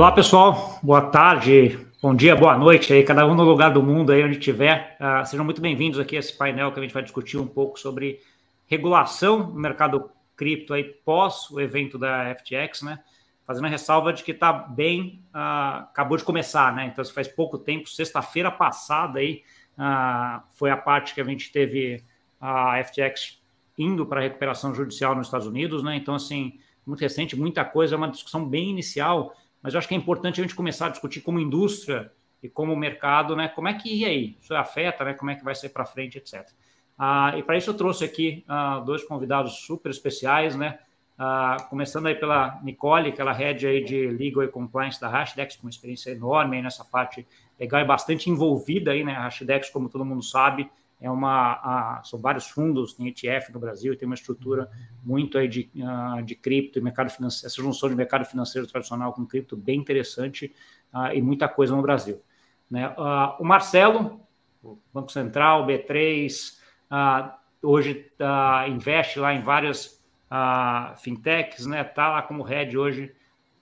Olá, pessoal. Boa tarde, bom dia, boa noite aí, cada um no lugar do mundo aí onde estiver. Uh, sejam muito bem-vindos aqui a esse painel que a gente vai discutir um pouco sobre regulação no mercado cripto aí pós o evento da FTX, né? Fazendo a ressalva de que está bem, uh, acabou de começar, né? Então, faz pouco tempo, sexta-feira passada aí, uh, foi a parte que a gente teve a FTX indo para recuperação judicial nos Estados Unidos, né? Então, assim, muito recente, muita coisa, é uma discussão bem inicial mas eu acho que é importante a gente começar a discutir como indústria e como mercado, né? Como é que e aí? Isso afeta, né? Como é que vai ser para frente, etc. Ah, e para isso eu trouxe aqui ah, dois convidados super especiais, né? Ah, começando aí pela Nicole, que ela head aí de Legal e Compliance da Hashdex, com uma experiência enorme nessa parte legal e bastante envolvida aí, né? A Hashdex, como todo mundo sabe, é uma, a, são vários fundos, tem ETF no Brasil, tem uma estrutura muito aí de, uh, de cripto e mercado financeiro, essa junção de mercado financeiro tradicional com cripto bem interessante uh, e muita coisa no Brasil. Né? Uh, o Marcelo, Banco Central, B3, hoje investe lá em várias fintechs, né? Está lá como head hoje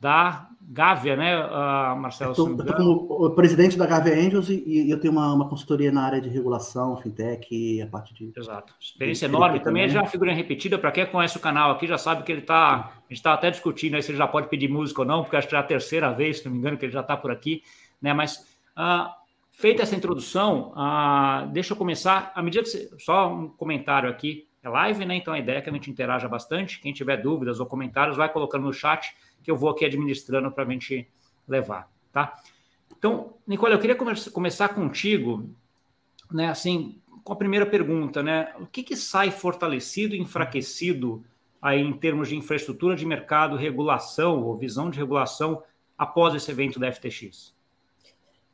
da Gávea, né, uh, Marcelo? Eu estou como presidente da Gávea Angels e, e, eu tenho uma, uma consultoria na área de regulação, fintech a parte de. Exato. Experiência de enorme. Também é já uma figurinha repetida. Para quem conhece o canal aqui, já sabe que ele está. A gente está até discutindo aí se ele já pode pedir música ou não, porque acho que é a terceira vez, se não me engano, que ele já está por aqui. Né? Mas uh, feita essa introdução, uh, deixa eu começar. À medida que você, só um comentário aqui. É live, né? Então a ideia é que a gente interaja bastante. Quem tiver dúvidas ou comentários, vai colocando no chat que eu vou aqui administrando para a gente levar, tá? Então, Nicole, eu queria começar contigo, né, assim, com a primeira pergunta, né? O que, que sai fortalecido e enfraquecido aí em termos de infraestrutura de mercado, regulação ou visão de regulação após esse evento da FTX?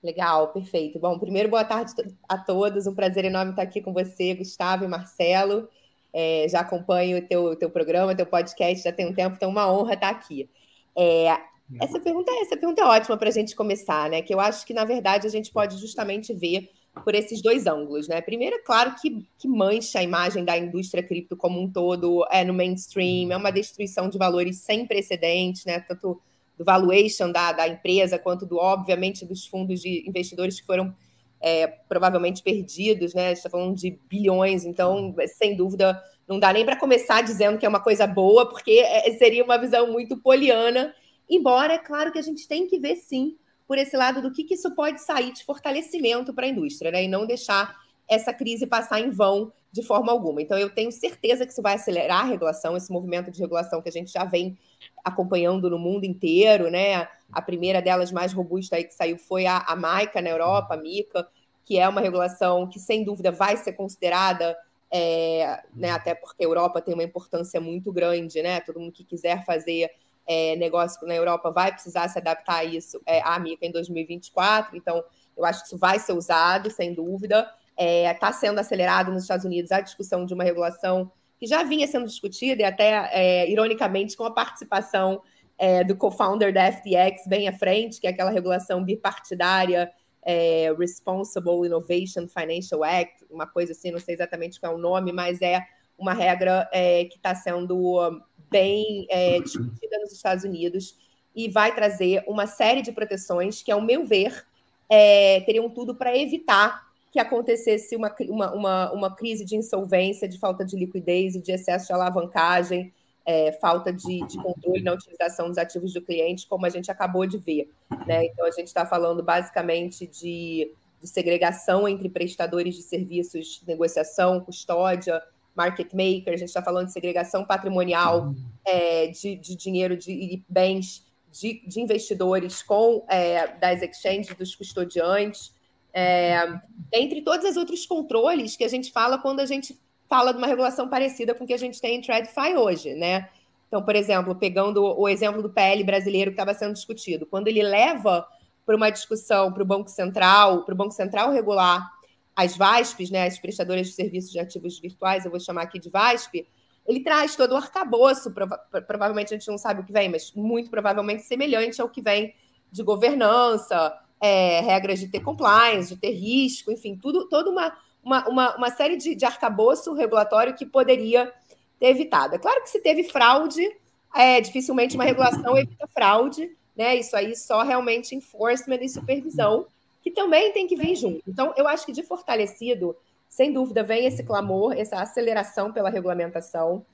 Legal, perfeito. Bom, primeiro, boa tarde a todos. Um prazer enorme estar aqui com você, Gustavo e Marcelo. É, já acompanho o teu, teu programa, teu podcast já tem um tempo, então é uma honra estar aqui. É, essa pergunta, essa pergunta é ótima para a gente começar, né? Que eu acho que, na verdade, a gente pode justamente ver por esses dois ângulos, né? Primeiro, é claro que, que mancha a imagem da indústria cripto como um todo é no mainstream, é uma destruição de valores sem precedentes, né? Tanto do valuation da, da empresa, quanto do, obviamente, dos fundos de investidores que foram é, provavelmente perdidos, né? Está falando de bilhões, então, sem dúvida, não dá nem para começar dizendo que é uma coisa boa, porque é, seria uma visão muito poliana. Embora, é claro que a gente tem que ver, sim, por esse lado do que, que isso pode sair de fortalecimento para a indústria, né? E não deixar essa crise passar em vão de forma alguma. Então, eu tenho certeza que isso vai acelerar a regulação, esse movimento de regulação que a gente já vem acompanhando no mundo inteiro, né? A primeira delas mais robusta aí que saiu foi a, a MICA na Europa, a MICA, que é uma regulação que, sem dúvida, vai ser considerada é, né, até porque a Europa tem uma importância muito grande, né? Todo mundo que quiser fazer é, negócio na Europa vai precisar se adaptar a isso, é, à MICA em 2024, então eu acho que isso vai ser usado, sem dúvida. Está é, sendo acelerado nos Estados Unidos a discussão de uma regulação que já vinha sendo discutida, e até, é, ironicamente, com a participação é, do co-founder da FTX bem à frente, que é aquela regulação bipartidária é, Responsible Innovation Financial Act, uma coisa assim, não sei exatamente qual é o nome, mas é uma regra é, que está sendo bem é, discutida nos Estados Unidos e vai trazer uma série de proteções que, ao meu ver, é, teriam tudo para evitar que acontecesse uma, uma, uma, uma crise de insolvência, de falta de liquidez e de excesso de alavancagem é, falta de, de, controle na utilização dos ativos do cliente, como a gente acabou de ver. Né? Então, a gente está falando basicamente de, de, segregação entre prestadores de serviços negociação, custódia, market maker, a gente está falando de segregação patrimonial é, de, de, dinheiro de, bens de, investidores com é, das exchanges, dos custodiantes. É, entre todos os outros controles que a gente fala quando a gente fala de uma regulação parecida com o que a gente tem em TradFi hoje, né? Então, por exemplo, pegando o exemplo do PL brasileiro que estava sendo discutido, quando ele leva para uma discussão para o Banco Central, para o Banco Central regular as VASPs, né, as prestadoras de serviços de ativos virtuais, eu vou chamar aqui de VASP, ele traz todo o arcabouço, prova provavelmente a gente não sabe o que vem, mas muito provavelmente semelhante ao que vem de governança, é, regras de ter compliance, de ter risco, enfim, tudo, toda uma, uma, uma, uma série de, de arcabouço regulatório que poderia ter evitado. É claro que se teve fraude, é, dificilmente uma regulação evita fraude, né? Isso aí só realmente enforcement e supervisão, que também tem que vir junto. Então, eu acho que de fortalecido, sem dúvida, vem esse clamor, essa aceleração pela regulamentação.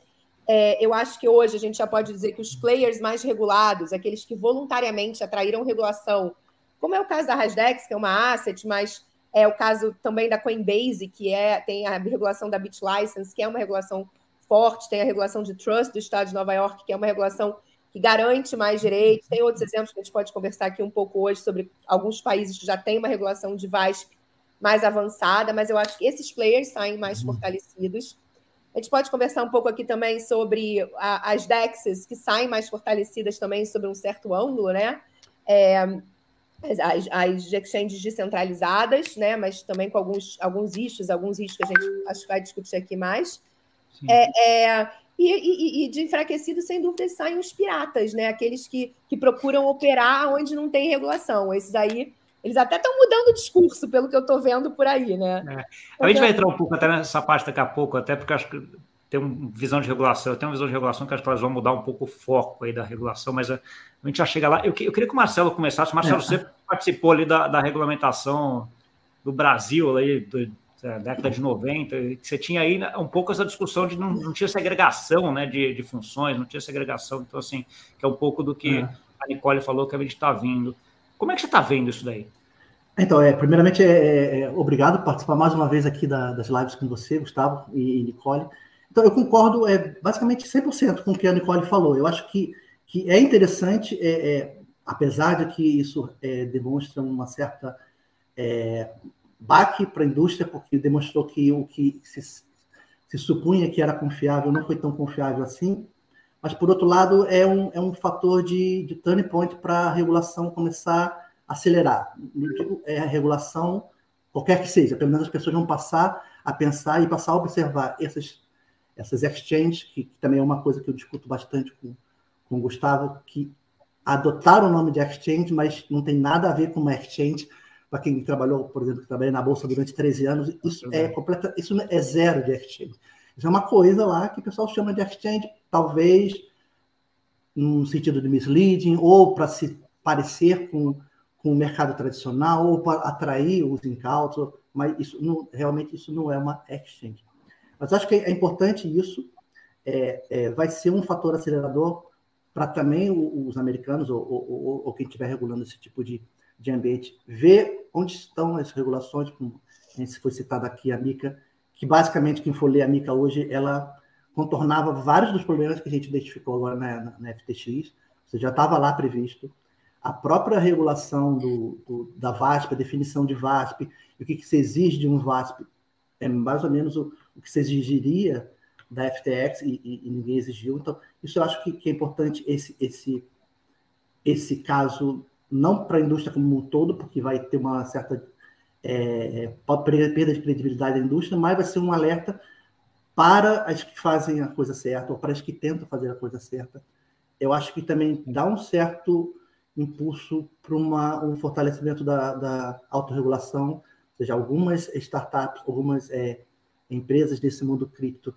É, eu acho que hoje a gente já pode dizer que os players mais regulados, aqueles que voluntariamente atraíram regulação, como é o caso da Rasdex, que é uma asset, mas é o caso também da Coinbase, que é, tem a regulação da BitLicense, que é uma regulação forte, tem a regulação de trust do Estado de Nova York, que é uma regulação que garante mais direitos. Tem outros exemplos que a gente pode conversar aqui um pouco hoje sobre alguns países que já têm uma regulação de VASP mais avançada, mas eu acho que esses players saem mais uhum. fortalecidos. A gente pode conversar um pouco aqui também sobre a, as DEXs, que saem mais fortalecidas também sobre um certo ângulo, né? É, as, as exchanges descentralizadas, né? Mas também com alguns, alguns issues, alguns issues que a gente acho que vai discutir aqui mais. É, é, e, e, e, de enfraquecido, sem dúvida, saem os piratas, né? Aqueles que, que procuram operar onde não tem regulação. Esses aí eles até estão mudando o discurso, pelo que eu estou vendo por aí, né? É. A gente vai entrar um pouco até nessa parte daqui a pouco, até porque acho que tem uma visão de regulação, eu tenho uma visão de regulação que acho que elas vão mudar um pouco o foco aí da regulação, mas a, a gente já chega lá. Eu, eu, queria que o Marcelo começasse. Marcelo, é. você participou ali da, da regulamentação do Brasil, aí, do, da década de 90, que você tinha aí né, um pouco essa discussão de não, não tinha segregação né, de, de funções, não tinha segregação, então, assim, que é um pouco do que é. a Nicole falou que a gente está vindo. Como é que você está vendo isso daí? Então, é, primeiramente, é, é, é, obrigado por participar mais uma vez aqui da, das lives com você, Gustavo e, e, Nicole. Então, eu concordo é, basicamente 100% com o que a Nicole falou. Eu acho que, que é interessante, é, é apesar de que isso é, demonstra uma certa baque para a indústria, porque demonstrou que o que se, se supunha que era confiável não foi tão confiável assim, mas, por outro lado, é um, é um fator de, de turning point para a regulação começar a acelerar. É a regulação, qualquer que seja, pelo menos as pessoas vão passar a pensar e passar a observar essas, essas exchanges, que, que também é uma coisa que eu discuto bastante com, com o Gustavo, que adotaram o nome de exchange, mas não tem nada a ver com uma exchange. Para quem trabalhou, por exemplo, que trabalha na Bolsa durante 13 anos, isso é completa, isso é zero de exchange. Isso é uma coisa lá que o pessoal chama de exchange, talvez num sentido de misleading, ou para se parecer com, com o mercado tradicional, ou para atrair os incautos, mas isso não, realmente isso não é uma exchange. Mas acho que é importante isso, é, é, vai ser um fator acelerador para também os americanos, ou, ou, ou, quem estiver regulando esse tipo de, de ambiente, ver onde estão as regulações, como se foi citada aqui a Mica, que basicamente quem for ler a Mica hoje, ela contornava vários dos problemas que a gente identificou agora na, na, FTX, você já estava lá previsto. A própria regulação do, do, da VASP, a definição de VASP, o que, que se exige de um VASP, é mais ou menos o, o que se exigiria da FTX e, e, e, ninguém exigiu. Então, isso eu acho que, que é importante esse, esse, esse caso, não para a indústria como um todo, porque vai ter uma certa é, perda de credibilidade da indústria, mas vai ser um alerta para as que fazem a coisa certa, ou para as que tentam fazer a coisa certa. Eu acho que também dá um certo impulso para um fortalecimento da, da autorregulação, ou seja, algumas startups, algumas é, empresas desse mundo cripto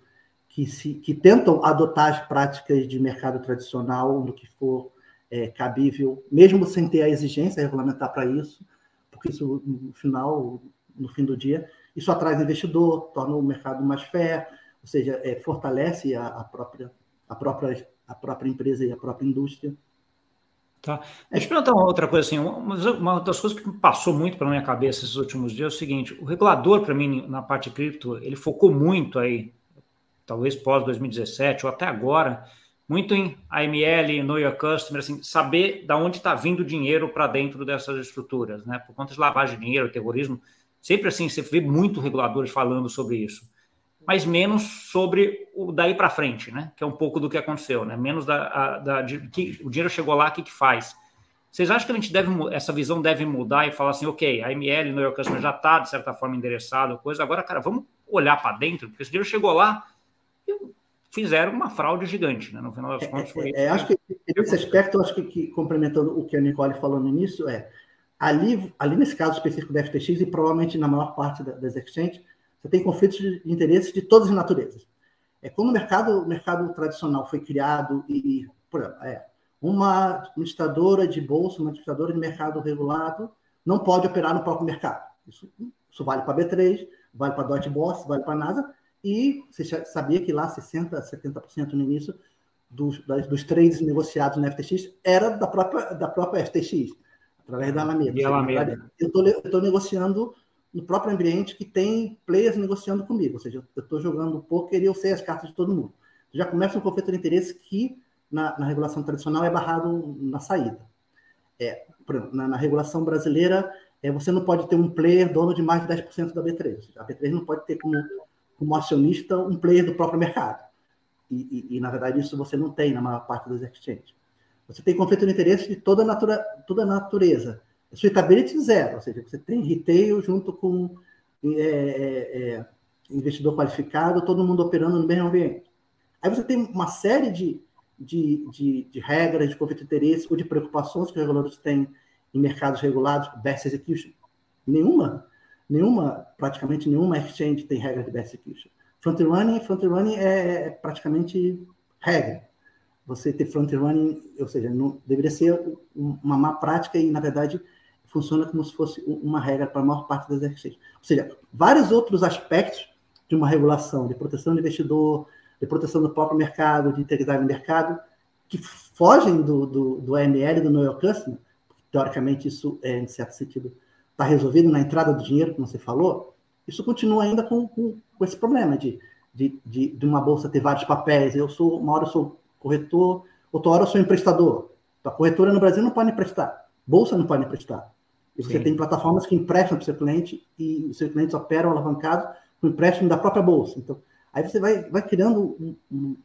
que, se, que tentam adotar as práticas de mercado tradicional no que for é, cabível, mesmo sem ter a exigência regulamentar para isso, porque isso, no final, no fim do dia, isso atrai investidor, torna o mercado mais fair, ou seja, é, fortalece a, a, própria, a, própria, a própria empresa e a própria indústria. Tá. Deixa eu perguntar uma outra coisa assim. Uma, uma das coisas que passou muito pela minha cabeça esses últimos dias é o seguinte: o regulador, para mim, na parte cripto, ele focou muito aí, talvez pós 2017 ou até agora, muito em AML, Know Your Customer, assim, saber da onde está vindo o dinheiro para dentro dessas estruturas, né? Por conta de lavagem de dinheiro, terrorismo, sempre assim, você vê muito reguladores falando sobre isso mas menos sobre o daí para frente, né? Que é um pouco do que aconteceu, né? Menos da, a, da de, que o dinheiro chegou lá, o que, que faz? Vocês acham que a gente deve essa visão deve mudar e falar assim, ok, a ML no York Customer já está de certa forma endereçado, coisa. Agora, cara, vamos olhar para dentro, porque esse dinheiro chegou lá e fizeram uma fraude gigante, né? No final das contas, foi. É, é, acho que nesse aspecto, acho que, que, complementando o que a Nicole falou no início, é ali, ali nesse caso específico da FTX e provavelmente na maior parte das exchanges você tem conflitos de interesses de todas as naturezas. É como o mercado, o mercado tradicional foi criado e, por exemplo, é, uma administradora de bolsa, uma administradora de mercado regulado, não pode operar no próprio mercado. Isso, isso vale para B3, vale para Deutsche Boss, vale para a NASA, e você sabia que lá 60%, 70% no início dos, dos trades negociados no FTX era da própria, da própria FTX, através da Alameda. E Alameda. Eu estou negociando no próprio ambiente que tem players negociando comigo, ou seja, eu estou jogando poker e eu sei as cartas de todo mundo. Já começa um conflito de interesse que na, na regulação tradicional é barrado na saída. É, na, na, regulação brasileira, é, você não pode ter um player dono de mais de 10% da B3. A B3 não pode ter como, como acionista um player do próprio mercado. E, e, e, na verdade, isso você não tem na maior parte dos exchanges. Você tem conflito de interesse de toda natura, toda natureza. Suitability zero, ou seja, você tem retail junto com é, é, é, investidor qualificado, todo mundo operando no mesmo ambiente. Aí você tem uma série de, de, de, de regras de conflito de interesse ou de preocupações que os reguladores têm em mercados regulados, best execution. Nenhuma, nenhuma, praticamente nenhuma exchange tem regra de best execution. Front running, front running é, é praticamente regra. Você ter front running, ou seja, não, deveria ser uma má prática e, na verdade, funciona como se fosse uma regra para a maior parte das exchanges. Ou seja, vários outros aspectos de uma regulação de proteção do investidor, de proteção do próprio mercado, de integridade do mercado, que fogem do, do, do AML, do Know Your Customer, teoricamente isso, é, em certo sentido, está resolvido na entrada do dinheiro, como você falou, isso continua ainda com, com, com esse problema de, de, de, de, uma bolsa ter vários papéis. Eu sou, uma hora eu sou corretor, outra hora eu sou emprestador. A corretora no Brasil não pode emprestar, bolsa não pode emprestar. E você Sim. tem plataformas que emprestam para o seu cliente e os seus clientes operam alavancados com empréstimo da própria bolsa. Então, Aí você vai, vai criando um, um,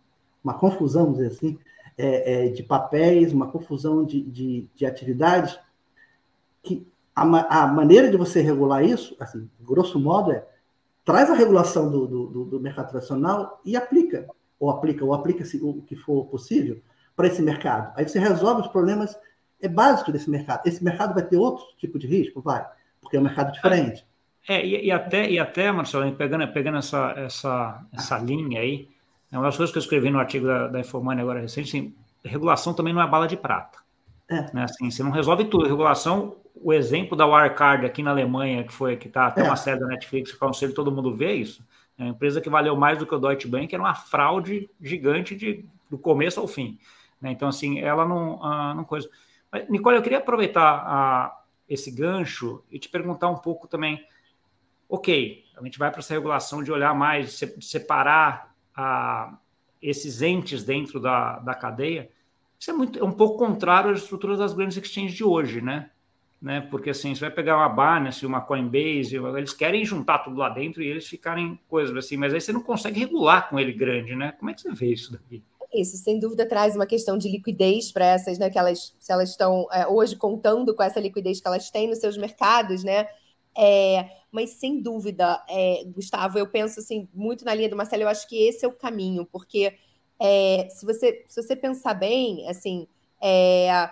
uma confusão, vamos dizer assim, é, é, de papéis, uma confusão de, de, de atividades, que a, a, maneira de você regular isso, assim, grosso modo, é traz a regulação do, do, do mercado tradicional e aplica, ou aplica, ou aplica o que for possível para esse mercado. Aí você resolve os problemas é básico desse mercado. Esse mercado vai ter outro tipo de risco? Vai, porque é um mercado diferente. É, e, e, até, e até, Marcelo, pegando, pegando essa, essa, essa linha aí, é uma das coisas que eu escrevi no artigo da, da Informani agora recente, assim, regulação também não é bala de prata. É. Né? Assim, você não resolve tudo. Regulação, o exemplo da Wirecard aqui na Alemanha, que foi que está até é. uma série da Netflix, que o conselho todo mundo vê isso, é uma empresa que valeu mais do que o Deutsche Bank, era uma fraude gigante de, do começo ao fim. Né? Então, assim, ela não, ah, não coisa. Mas, Nicole, eu queria aproveitar ah, esse gancho e te perguntar um pouco também ok, a gente vai para essa regulação de olhar mais, de separar a, esses entes dentro da, da cadeia. Isso é, muito, é um pouco contrário às estruturas das grandes exchanges de hoje, né? né? Porque assim, você vai pegar uma Binance, uma Coinbase, eles querem juntar tudo lá dentro e eles ficarem coisas assim, mas aí você não consegue regular com ele grande, né? Como é que você vê isso daqui? Isso, sem dúvida, traz uma questão de liquidez para essas, né? Que elas, se elas estão é, hoje contando com essa liquidez que elas têm nos seus mercados, né? É, mas sem dúvida, é, Gustavo, eu penso assim, muito na linha do Marcelo, eu acho que esse é o caminho, porque é, se, você, se você pensar bem, assim, é,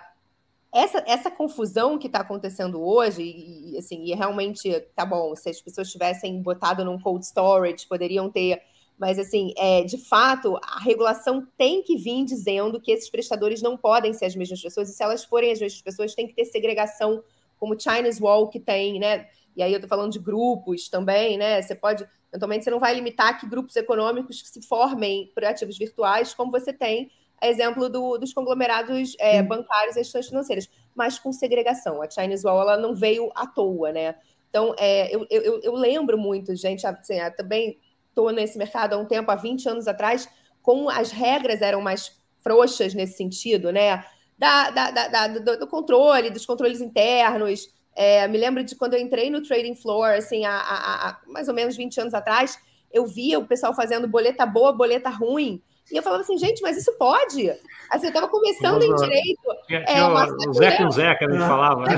essa, essa confusão que está acontecendo hoje, e, assim, e realmente, tá bom, se as pessoas tivessem botado num cold storage, poderiam ter. Mas, assim, é, de fato, a regulação tem que vir dizendo que esses prestadores não podem ser as mesmas pessoas, e se elas forem as mesmas pessoas, tem que ter segregação, como o Chinese Wall que tem, né? e aí eu estou falando de grupos também, né? Você pode, eventualmente, você não vai limitar que grupos econômicos que se formem por ativos virtuais, como você tem exemplo do, dos conglomerados é, bancários e instituições financeiras, mas com segregação. A Chinese Wall ela não veio à toa, né? Então, é, eu, eu, eu, lembro muito, gente, assim, também estou nesse mercado há um tempo, há 20 anos atrás, como as regras eram mais frouxas nesse sentido, né? Da, da, da, do, do controle, dos controles internos, é, me lembro de quando eu entrei no trading floor, assim, há, há, há, mais ou menos 20 anos atrás, eu via o pessoal fazendo boleta boa, boleta ruim. E eu falava assim, gente, mas isso pode? Assim, eu estava começando em direito. É, o Zé com Zé que a gente falava. Né?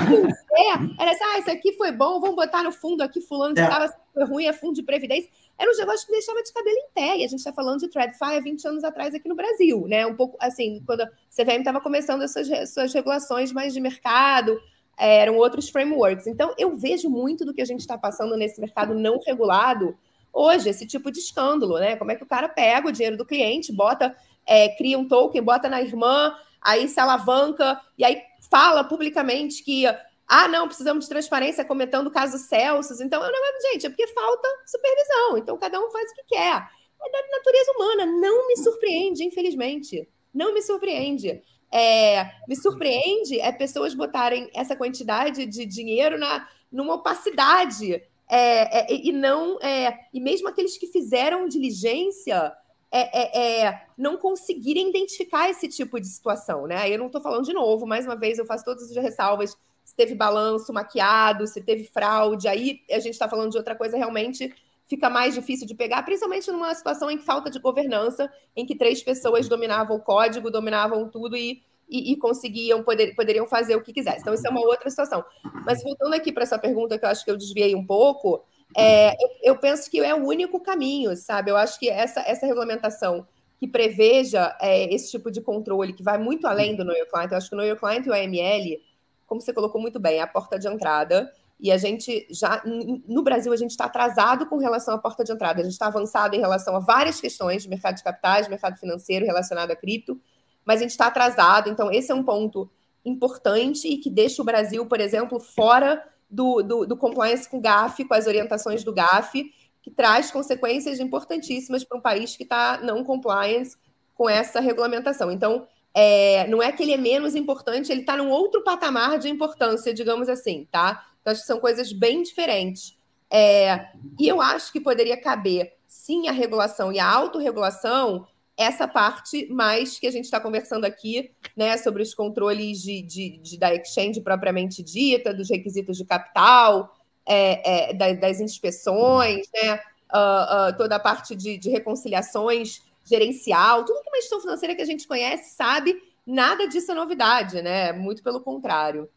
É, era assim, ah, isso aqui foi bom, vamos botar no fundo aqui, fulano que estava é. ruim, é fundo de previdência. Era um negócio que deixava de cabelo em pé. E a gente está falando de TradFi há 20 anos atrás aqui no Brasil, né? Um pouco assim, quando a CVM estava começando as suas, regulações mais de mercado, eram outros frameworks. Então, eu vejo muito do que a gente está passando nesse mercado não regulado hoje, esse tipo de escândalo, né? Como é que o cara pega o dinheiro do cliente, bota, é, cria um token, bota na irmã, aí se alavanca e aí fala publicamente que ah, não, precisamos de transparência comentando o caso Celsius. Então, não, gente, é porque falta supervisão. Então, cada um faz o que quer. É da natureza humana. Não me surpreende, infelizmente. Não me surpreende. É, me surpreende é pessoas botarem essa quantidade de dinheiro na, numa opacidade. É, é, e não é, e mesmo aqueles que fizeram diligência é, é, não conseguirem identificar esse tipo de situação, né? Eu não estou falando de novo, mais uma vez, eu faço todas as ressalvas se teve balanço maquiado, se teve fraude, aí a gente está falando de outra coisa realmente fica mais difícil de pegar, principalmente numa situação em que falta de governança, em que três pessoas dominavam o código, dominavam tudo e, e, e conseguiam, poder, poderiam fazer o que quisessem. Então, isso é uma outra situação. Mas voltando aqui para essa pergunta, que eu acho que eu desviei um pouco, é, eu, eu, penso que é o único caminho, sabe? Eu acho que essa, essa regulamentação que preveja é, esse tipo de controle, que vai muito além do Know Your Client, eu acho que o Know Your Client e o AML como você colocou muito bem, a porta de entrada. E a gente já, no Brasil, a gente está atrasado com relação à porta de entrada. A gente está avançado em relação a várias questões de mercado de capitais, mercado financeiro relacionado a cripto, mas a gente está atrasado. Então, esse é um ponto importante e que deixa o Brasil, por exemplo, fora do, do, do compliance com o GAF, com as orientações do GAF, que traz consequências importantíssimas para um país que está não compliance com essa regulamentação. Então, é, não é que ele é menos importante, ele está num outro patamar de importância, digamos assim, tá? Então, acho que são coisas bem diferentes. É, e eu acho que poderia caber, sim, a regulação e a autorregulação, essa parte mais que a gente está conversando aqui, né, sobre os controles de, de, de, da exchange propriamente dita, dos requisitos de capital, é, é, das inspeções, né, uh, uh, toda a parte de, de reconciliações gerencial, tudo que uma gestão financeira que a gente conhece sabe, nada disso é novidade, né? Muito pelo contrário.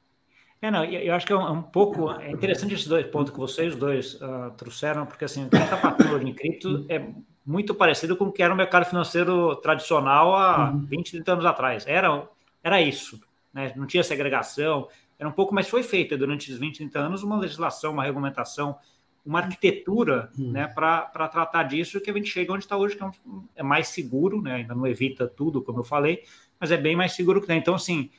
É, não, eu acho que é um, é um pouco é interessante esses dois pontos que vocês dois uh, trouxeram, porque assim, o que está passando hoje em cripto é muito parecido com o que era o mercado financeiro tradicional há uhum. 20, 30 anos atrás. Era, era isso, né? não tinha segregação, era um pouco, mas foi feita durante esses 20, 30 anos uma legislação, uma regulamentação uma arquitetura hum. né, para tratar disso que a gente chega onde está hoje, que é, um, é, mais seguro, né, ainda não evita tudo, como eu falei, mas é bem mais seguro que tem. Então, assim,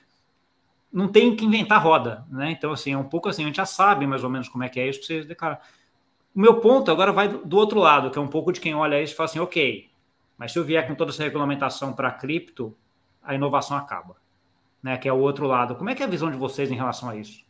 não tem que inventar roda, né? Então, assim, é um pouco assim, a gente já sabe mais ou menos como é que é isso que vocês declaram. O meu ponto agora vai do, do outro lado, que é um pouco de quem olha isso e fala assim, ok, mas se eu vier com toda essa regulamentação para cripto, a inovação acaba, né? Que é o outro lado. Como é que é a visão de vocês em relação a isso?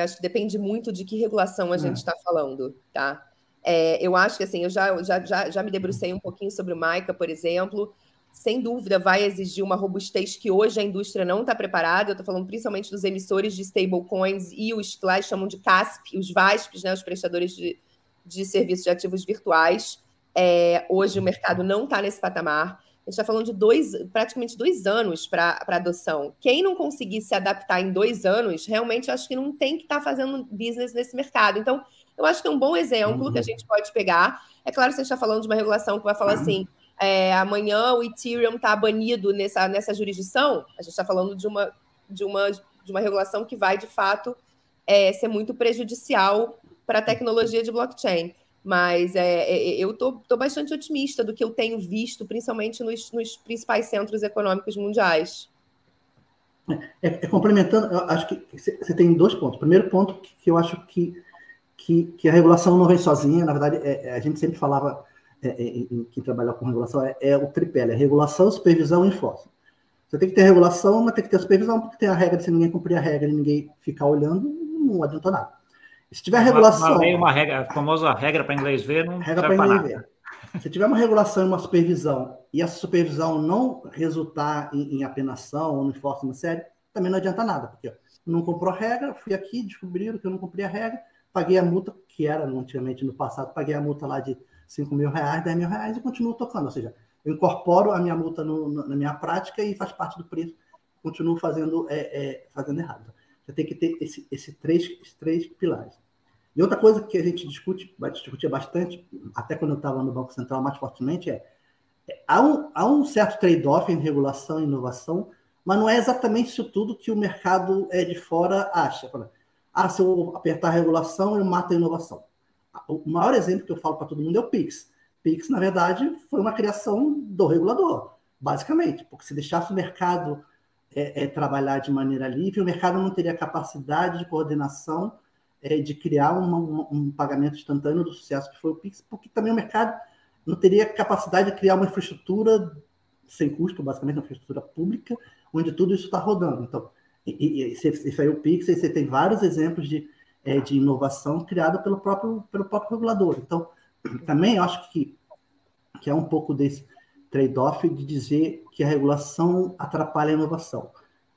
Acho que depende muito de que regulação a gente está hum. falando, tá? É, eu acho que assim, eu já, já, já, já me debrucei um pouquinho sobre o MICA, por exemplo. Sem dúvida, vai exigir uma robustez que hoje a indústria não está preparada. Eu estou falando principalmente dos emissores de stablecoins e os que lá chamam de CASP, os VASPs, né, os prestadores de, de serviços de ativos virtuais. É, hoje o mercado não está nesse patamar. A gente está falando de dois, praticamente dois anos para adoção. Quem não conseguir se adaptar em dois anos, realmente acho que não tem que estar tá fazendo business nesse mercado. Então, eu acho que é um bom exemplo uhum. que a gente pode pegar. É claro que você está falando de uma regulação que vai falar uhum. assim: é, amanhã o Ethereum está banido nessa, nessa jurisdição. A gente está falando de uma, de, uma, de uma regulação que vai, de fato, é, ser muito prejudicial para a tecnologia de blockchain. Mas é, é, é eu estou bastante otimista do que eu tenho visto, principalmente nos, nos principais centros econômicos mundiais. É, é, complementando, eu acho que você tem dois pontos. Primeiro ponto que, que eu acho que, que, que, a regulação não vem sozinha, na verdade, é, é a gente sempre falava, em quem trabalha com regulação, é, o tripé, é regulação, supervisão e enforcement. Você tem que ter regulação, mas tem que ter supervisão, porque tem a regra, se ninguém cumprir a regra e ninguém ficar olhando, não adianta nada. Se tiver regulação. Uma, uma regra, a famosa regra para inglês ver, não regra para inglês ver. Se tiver uma regulação e uma supervisão, e essa supervisão não resultar em, em apenação ou no enforcement sério, também não adianta nada, porque não comprou a regra, fui aqui, descobriram que eu não cumpri a regra, paguei a multa, que era antigamente no passado, paguei a multa lá de 5 mil reais, 10 mil reais e continuo tocando. Ou seja, eu incorporo a minha multa no, na minha prática e faz parte do preço, continuo fazendo, é, é, fazendo errado. Você tem que ter esse, esse três, esses três pilares. E outra coisa que a gente discute, vai discutir bastante, até quando eu estava no Banco Central mais fortemente, é, é há, um, há um certo trade-off em regulação e inovação, mas não é exatamente isso tudo que o mercado é de fora acha. Ah, se eu apertar a regulação, eu mato a inovação. O maior exemplo que eu falo para todo mundo é o Pix. Pix, na verdade, foi uma criação do regulador, basicamente, porque se deixasse o mercado é, é, trabalhar de maneira livre, o mercado não teria capacidade de coordenação é, de criar uma, um pagamento instantâneo do sucesso que foi o Pix, porque também o mercado não teria capacidade de criar uma infraestrutura sem custo, basicamente uma infraestrutura pública, onde tudo isso está rodando. Então, e, e, isso aí o Pix, e você tem vários exemplos de, é, de inovação criada pelo próprio, pelo próprio regulador. Então, também acho que, que é um pouco desse trade-off de dizer que a regulação atrapalha a inovação.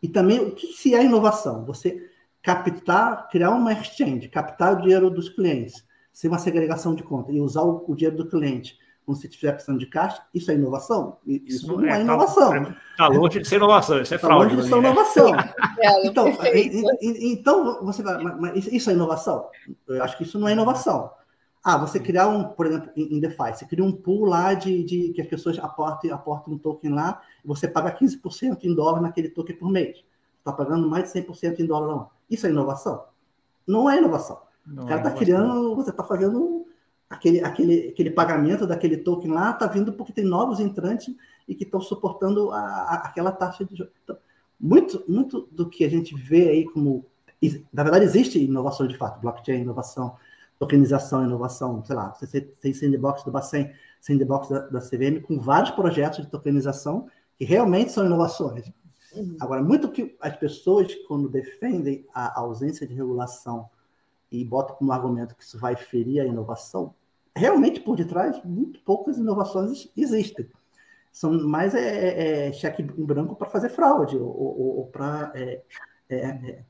E também, o que se é inovação? Você captar, criar uma exchange, captar o dinheiro dos clientes, ser uma segregação de conta e usar o, o dinheiro do cliente como se estiver precisando de caixa, isso é inovação? Isso, isso não é, é inovação. Está tá longe de ser inovação, isso é tá fraude. Está longe de ser inovação. É, então, então, você vai, mas isso é inovação? Eu acho que isso não é inovação. Ah, você criar um, por exemplo, em DeFi, você cria um pool lá de, de que as pessoas aportem, aportem um token lá, você paga 15% em dólar naquele token por mês. Está pagando mais de 100% em dólar não. Isso é inovação? Não é inovação. Não o cara está é criando, você está fazendo aquele, aquele, aquele pagamento daquele token lá, está vindo porque tem novos entrantes e que estão suportando a, a, aquela taxa de juros. Então, muito, muito do que a gente vê aí como. Na verdade, existe inovação de fato, blockchain, inovação, tokenização, inovação, sei lá, você tem sandbox do Bacen, sandbox da, da CVM, com vários projetos de tokenização que realmente são inovações. Uhum. Agora, muito que as pessoas, quando defendem a ausência de regulação e botam como argumento que isso vai ferir a inovação, realmente por detrás, muito poucas inovações existem. São mais é, é, é cheque em branco para fazer fraude ou, ou, ou para é, é, é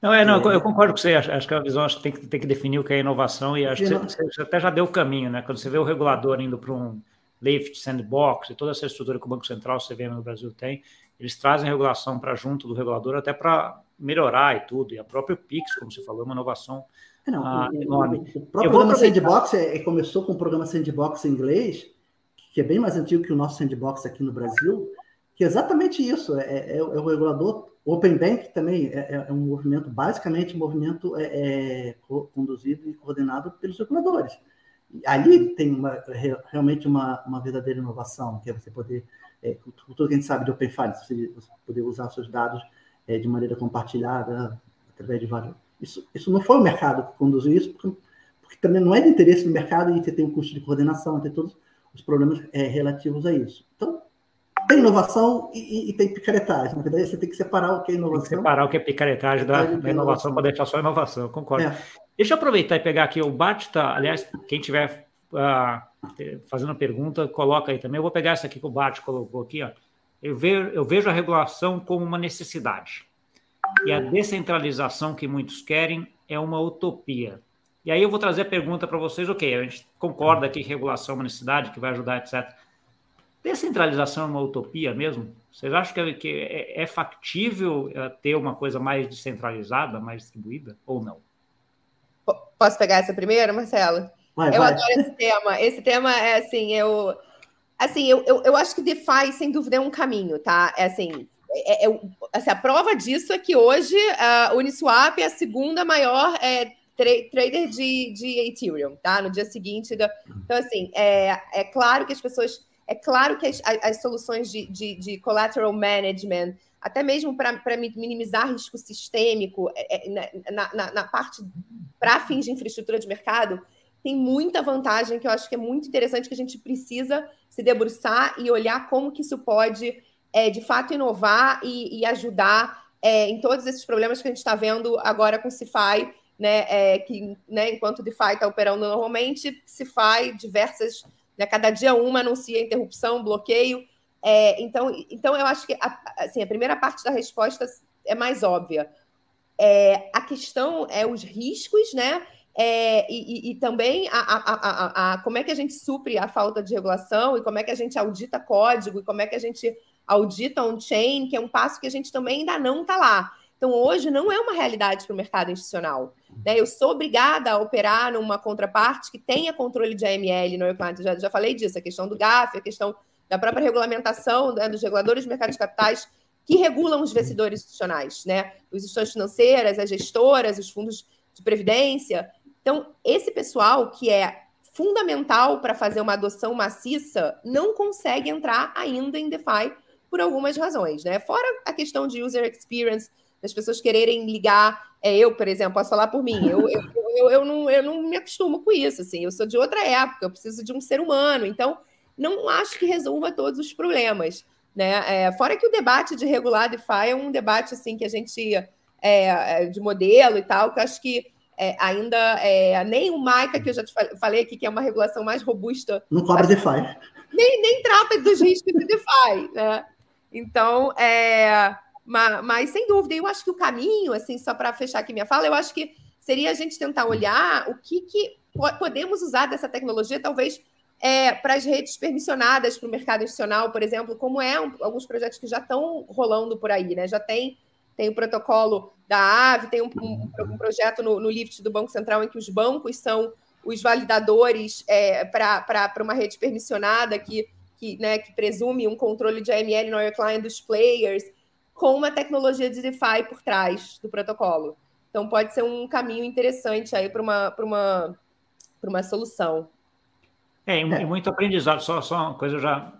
não, é, não, é, eu concordo com você. Acho, acho, que a visão acho que tem, que tem que definir o que é inovação e acho que você, você, até já deu o caminho, né? Quando você vê o regulador indo para um Lift, Sandbox e toda essa estrutura que o Banco Central, você vê no Brasil tem, eles trazem regulação para junto do regulador até para melhorar e tudo. E a própria Pix, como você falou, é uma inovação é, não, ah, o, enorme. O, o próprio programa Sandbox é, é, começou com o programa Sandbox em inglês, que é bem mais antigo que o nosso Sandbox aqui no Brasil, que é exatamente isso. É, é, é o regulador o Open Bank também é, é, é, um movimento, basicamente, um movimento é, é conduzido e coordenado pelos reguladores. Ali tem uma, realmente uma, uma verdadeira inovação, que é você poder, é, tudo que a gente sabe de Open Finance, você, poder usar seus dados é, de maneira compartilhada, através de vários. Isso, isso não foi o mercado que conduziu isso, porque, porque também não é de interesse do mercado e você tem um custo de coordenação, tem todos os problemas relativos a isso. Então, tem inovação e, e, tem picaretagem. Na verdade, você tem que separar o que é inovação. Tem que separar o que é picaretagem da, da inovação para deixar só inovação, concordo. É. Deixa eu aproveitar e pegar aqui o Batista. Aliás, quem tiver uh, fazendo pergunta, coloca aí também. Eu vou pegar essa aqui que o Bart colocou aqui. Ó. Eu, vejo, eu vejo a regulação como uma necessidade. E a descentralização que muitos querem é uma utopia. E aí eu vou trazer a pergunta para vocês, ok, a gente concorda que regulação é uma necessidade, que vai ajudar, etc. Descentralização é uma utopia mesmo? Vocês acham que, é, que é, factível é, ter uma coisa mais descentralizada, mais distribuída, ou não? Posso pegar essa primeiro, Marcelo? Vai, eu vai. adoro esse tema. Esse tema é assim, eu. Assim, eu, eu, eu acho que DeFi, sem dúvida, é um caminho, tá? É assim, é, é, assim, a prova disso é que hoje a Uniswap é a segunda maior é, tra trader de, de Ethereum, tá? No dia seguinte. Da... Então, assim, é, é claro que as pessoas é claro que as, as soluções de, de, de, collateral management, até mesmo para minimizar risco sistêmico, é, é, na, na, na parte para fins de infraestrutura de mercado, tem muita vantagem que eu acho que é muito interessante que a gente precisa se debruçar e olhar como que isso pode, é, de fato, inovar e, e ajudar é, em todos esses problemas que a gente está vendo agora com o CIFI, né, é, que né, enquanto DeFi está operando normalmente, CIFI, diversas né? Cada dia uma anuncia interrupção, bloqueio. É, então, então, eu acho que a, assim, a primeira parte da resposta é mais óbvia. É, a questão é os riscos, né? É, e, e, também a, a, a, como é que a gente supre a falta de regulação e como é que a gente audita código e como é que a gente audita on-chain, que é um passo que a gente também ainda não está lá. Então, hoje não é uma realidade para o mercado institucional. Né? Eu sou obrigada a operar numa contraparte que tenha controle de AML no ECMAT. Já, já falei disso, a questão do GAF, a questão da própria regulamentação né, dos reguladores de mercado de capitais que regulam os investidores institucionais, né? Os instituições financeiras, as gestoras, os fundos de previdência. Então, esse pessoal que é fundamental para fazer uma adoção maciça não consegue entrar ainda em DeFi por algumas razões, né? Fora a questão de user experience, das pessoas quererem ligar. É, eu, por exemplo, posso falar por mim, eu, eu, eu, eu, não, eu não me acostumo com isso, assim, eu sou de outra época, eu preciso de um ser humano, então não acho que resolva todos os problemas. Né? É, fora que o debate de regular DeFi é um debate assim que a gente é, é, de modelo e tal, que acho que é, ainda é, nem o MAICA, que eu já te falei aqui, que é uma regulação mais robusta. Não cobra DeFi. Nem, nem trata dos riscos de DeFi. Né? Então, é, mas, mas, sem dúvida, eu acho que o caminho, assim, só para fechar aqui minha fala, eu acho que seria a gente tentar olhar o que, que podemos usar dessa tecnologia, talvez é, para as redes permissionadas para o mercado institucional, por exemplo, como é um, alguns projetos que já estão rolando por aí, né? Já tem, tem o protocolo da AVE, tem um, um, um projeto no, no Lift do Banco Central em que os bancos são os validadores é, para uma rede permissionada que, que, né, que presume um controle de AML no client dos players, com uma tecnologia de DeFi por trás do protocolo. Então pode ser um caminho interessante aí para uma, uma, uma solução. É, e muito aprendizado, só, só uma coisa, eu já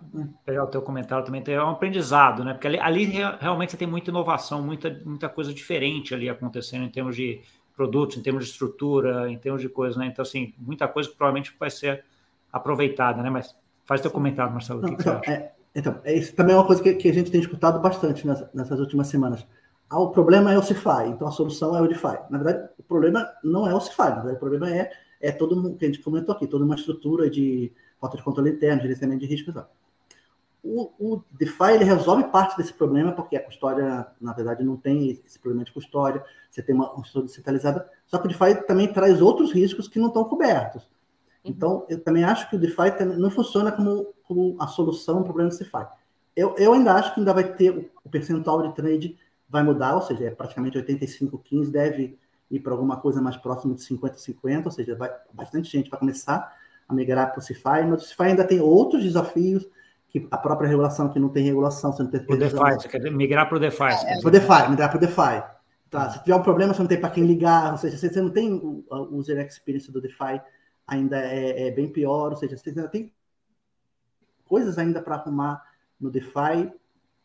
pegar o teu comentário também, é um aprendizado, né? Porque ali, ali realmente você tem muita inovação, muita, muita coisa diferente ali acontecendo em termos de produtos, em termos de estrutura, em termos de coisas, né? Então, assim, muita coisa que provavelmente vai ser aproveitada, né? Mas faz teu comentário, Marcelo. Não, que então, que é, então, é, isso também é uma coisa que, que a gente tem escutado bastante nessas, nessas últimas semanas. Ah, o problema é o CIFI, então a solução é o DeFi. Na verdade, o problema não é o CIFI, na verdade, o problema é é todo que a gente comentou aqui, toda uma estrutura de falta de controle interno, gerenciamento de risco e tal. O, o DeFi ele resolve parte desse problema, porque a custódia, na verdade, não tem esse problema de custódia, você tem uma, uma estrutura descentralizada, só que o DeFi também traz outros riscos que não estão cobertos. Uhum. Então, eu também acho que o DeFi não funciona como, como a solução ao problema do DeFi. Eu, eu ainda acho que ainda vai ter o, o percentual de trade vai mudar, ou seja, é praticamente 85-15, deve ir para alguma coisa mais próxima de 50-50, ou seja, vai, bastante gente vai começar a migrar para o CIFI, mas o CIFI ainda tem outros desafios, que a própria regulação, que não tem regulação, você não tem... O DeFi, você quer migrar para o DeFi. É, para o DeFi, migrar para o DeFi. Tá, se tiver um problema, você não tem para quem ligar, ou seja, você não tem o, o user experience do DeFi, ainda é, é, bem pior, ou seja, você ainda tem coisas ainda para arrumar no DeFi,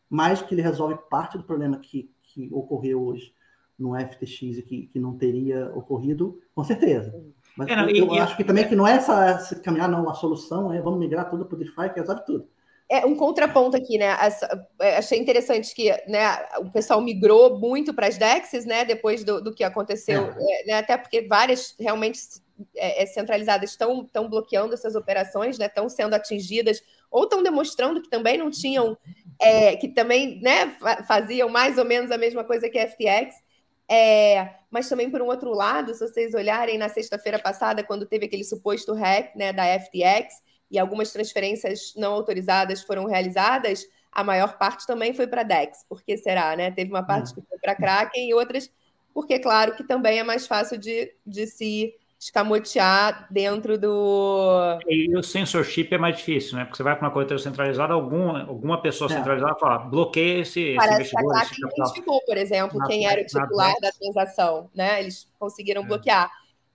mais que ele resolve parte do problema que, que ocorreu hoje no FTX que, que não teria ocorrido, com certeza. Mas é, não, eu, e, acho que também que não é essa, essa caminhar, não, a solução é vamos migrar tudo para o DeFi, que resolve tudo. É um contraponto aqui, né? Essa, é, achei interessante que né, o pessoal migrou muito para as DEXs, né? Depois do, do que aconteceu, é. é. né, até porque várias realmente é, é, centralizadas estão, estão bloqueando essas operações, né? Estão sendo atingidas ou estão demonstrando que também não tinham, que também né, faziam mais ou menos a mesma coisa que a FTX. É, mas também, por um outro lado, se vocês olharem na sexta-feira passada, quando teve aquele suposto hack né, da FTX e algumas transferências não autorizadas foram realizadas, a maior parte também foi para DEX. Por que será? Né? Teve uma parte hum. que foi para Kraken e outras, porque, claro, que também é mais fácil de, de se escamotear dentro do. E o censorship é mais difícil, né? Porque você vai para uma corretora centralizada, alguma, alguma pessoa é. centralizada fala, bloqueia esse, Parece esse investidor. Parece que identificou, por exemplo, na, quem era o titular da transação, né? Eles conseguiram é. bloquear.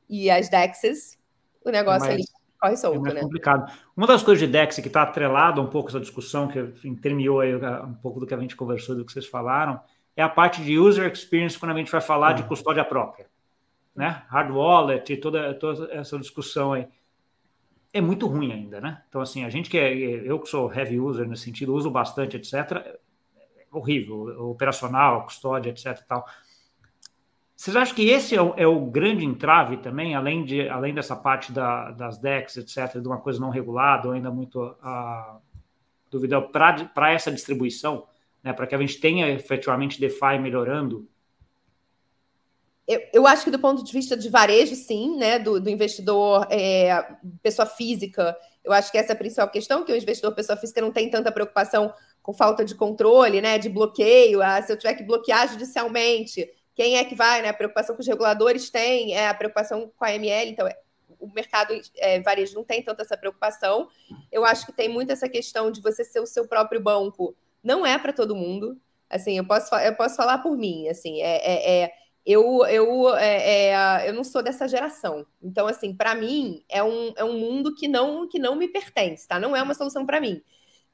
E as DEXs, o negócio é mais, ali corre solto, é mais né? complicado. Uma das coisas de DEX que está atrelada um pouco essa discussão, que intermeou aí um pouco do que a gente conversou, do que vocês falaram, é a parte de user experience quando a gente vai falar de custódia própria né? Hard wallet e toda, toda essa discussão aí. É muito ruim ainda, né? Então, assim, a gente que é, eu que sou heavy user nesse sentido, uso bastante, etc., é horrível, operacional, custódia, etc. tal. Vocês acham que esse é o, é o, grande entrave também, além, de, além dessa parte da, das DEX, etc., de uma coisa não regulada, ou ainda muito uh, duvidosa, para essa distribuição, né, para que a gente tenha efetivamente DeFi melhorando? Eu, eu, acho que do ponto de vista de varejo, sim, né, do, do investidor é, pessoa física, eu acho que essa é a principal questão, que o investidor pessoa física não tem tanta preocupação com falta de controle, né, de bloqueio, ah, se eu tiver que bloquear judicialmente, quem é que vai, né, a preocupação que os reguladores têm, é a preocupação com a ML, então é, o mercado é, varejo não tem tanta essa preocupação, eu acho que tem muito essa questão de você ser o seu próprio banco, não é para todo mundo, assim, eu posso, eu posso falar por mim, assim, é, é, é eu, eu, é, é, eu não sou dessa geração. Então, assim, para mim, é um, é um mundo que não, que não me pertence, tá? Não é uma solução para mim.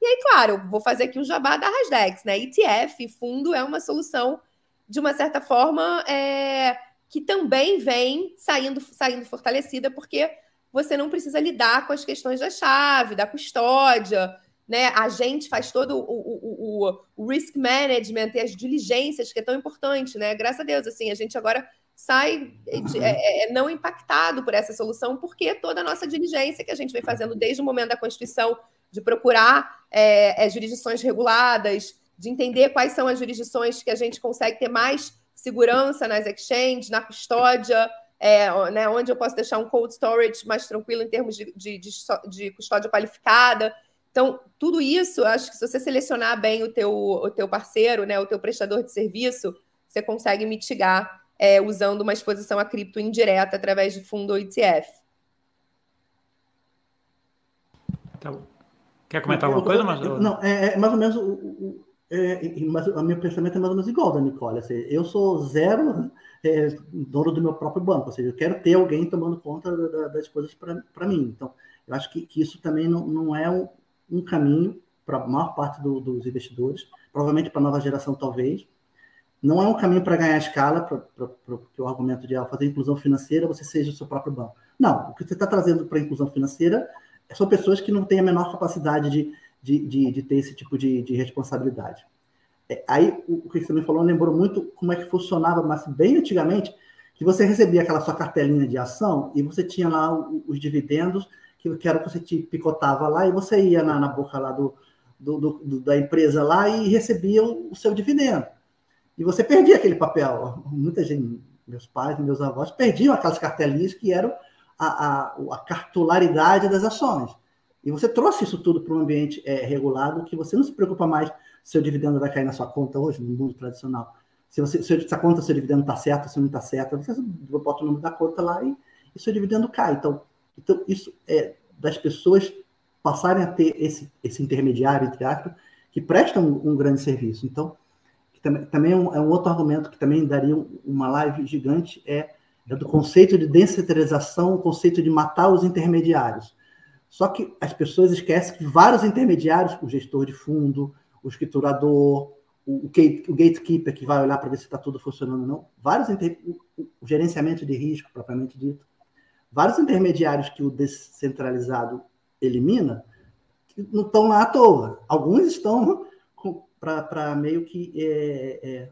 E aí, claro, vou fazer aqui o jabá da Rasdex, né? ETF, fundo, é uma solução, de uma certa forma, é, que também vem saindo, saindo fortalecida, porque você não precisa lidar com as questões da chave, da custódia, né? A gente faz todo o, o, o, o risk management e as diligências, que é tão importante, né? Graças a Deus, assim, a gente agora sai de, é, é, é, não impactado por essa solução, porque toda a nossa diligência que a gente vem fazendo desde o momento da Constituição, de procurar é, é, jurisdições reguladas, de entender quais são as jurisdições que a gente consegue ter mais segurança nas exchanges, na custódia, é, né, onde eu posso deixar um cold storage mais tranquilo em termos de, de, de, de custódia qualificada. Então, tudo isso, acho que se você selecionar bem o teu, o teu parceiro, né, o teu prestador de serviço, você consegue mitigar é, usando uma exposição a cripto indireta através de fundo ou ETF. Tá Quer comentar alguma coisa? Mas... Não, é, é mais ou menos o, o, é, mas o meu pensamento é mais ou menos igual da Nicole. Assim, eu sou zero é, dono do meu próprio banco, ou seja, eu quero ter alguém tomando conta da, das coisas para mim. Então, eu acho que, que isso também não, não é um, um caminho para a maior parte do, dos investidores, provavelmente para a nova geração, talvez. Não é um caminho para ganhar escala, porque o argumento de ah, fazer inclusão financeira, você seja o seu próprio banco. Não, o que você está trazendo para a inclusão financeira são pessoas que não têm a menor capacidade de, de, de, de ter esse tipo de, de responsabilidade. É, aí, o que você me falou lembrou muito como é que funcionava, mas bem antigamente, que você recebia aquela sua cartelinha de ação e você tinha lá os dividendos, que, que era o que você te picotava lá, e você ia na, na boca lá do, do, do, da empresa lá e recebia o, o seu dividendo. E você perdia aquele papel. Muita gente, meus pais, meus avós, perdiam aquelas cartelinhas que eram a, a, a cartularidade das ações. E você trouxe isso tudo para um ambiente é, regulado que você não se preocupa mais se seu dividendo vai cair na sua conta hoje, no mundo tradicional. Se, você, se essa conta, seu dividendo está certo, se não está certo, você bota o nome da conta lá e, e seu dividendo cai. Então, então isso é das pessoas passarem a ter esse, esse intermediário, entre aspas, que prestam um, um grande serviço. Então, também, também é um, é um, outro argumento que também daria uma live gigante, é, é do conceito de descentralização, o conceito de matar os intermediários. Só que as pessoas esquecem que vários intermediários, o gestor de fundo, o escriturador, o, gatekeeper que vai olhar para ver se está tudo funcionando ou não, vários inter... o gerenciamento de risco, propriamente dito, vários intermediários que o descentralizado elimina, não estão lá à toa. Alguns estão para meio que é, é,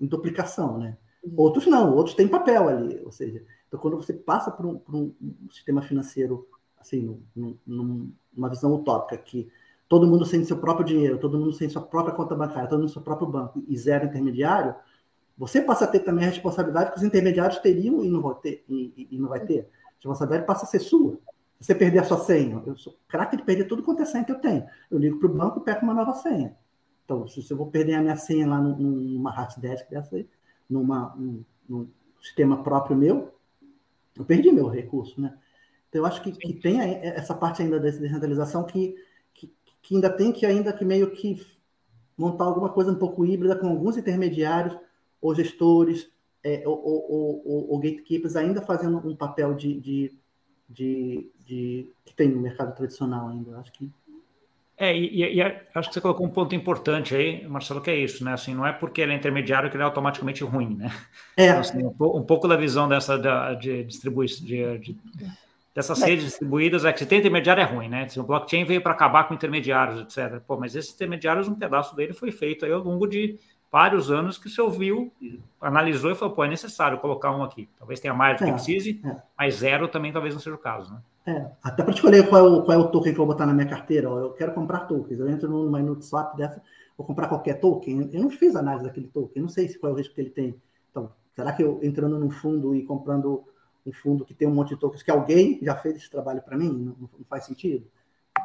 em duplicação, né? Uhum. Outros não, outros têm papel ali. Ou seja, então quando você passa por um, por um sistema financeiro, assim, num, num, numa visão utópica, que todo mundo tem seu próprio dinheiro, todo mundo tem sua própria conta bancária, todo mundo seu próprio banco e zero intermediário, você passa a ter também a responsabilidade que os intermediários teriam e não, vai ter, e, e não vai ter. A responsabilidade passa a ser sua. Você perder a sua senha, eu sou craque de perder tudo quanto é senha que eu tenho. Eu ligo para o banco e pego uma nova senha. Então, se eu vou perder a minha senha lá numa hard desk dessa aí, numa, num, num sistema próprio meu, eu perdi meu recurso, né? Então, eu acho que, que tem essa parte ainda dessa descentralização que, que, que, ainda tem que ainda que meio que montar alguma coisa um pouco híbrida com alguns intermediários ou gestores é, ou, ou, ou, ou, gatekeepers ainda fazendo um papel de, de, de, de, que tem no mercado tradicional ainda. Eu acho que é, e, e, acho que você colocou um ponto importante aí, Marcelo, que é isso, né? Assim, não é porque ele é intermediário que ele é automaticamente ruim, né? É. Então, assim, um, um, pouco da visão dessa da, de distribuição, de, de, dessas redes distribuídas é que se tem intermediário é ruim, né? Se o blockchain veio para acabar com intermediários, etc. Pô, mas esses intermediários, um pedaço dele foi feito aí ao longo de vários anos que você ouviu, analisou e falou, pô, é necessário colocar um aqui. Talvez tenha mais do que é, precise, é. mas zero também talvez não seja o caso, né? É, até para escolher qual é, o, qual é o token que eu vou botar na minha carteira. Eu quero comprar tokens. Eu entro numa swap dessa, vou comprar qualquer token. Eu não fiz análise daquele token, eu não sei qual é o risco que ele tem. Então, será que eu entrando num fundo e comprando um fundo que tem um monte de tokens, que alguém já fez esse trabalho para mim? Não, não, faz sentido?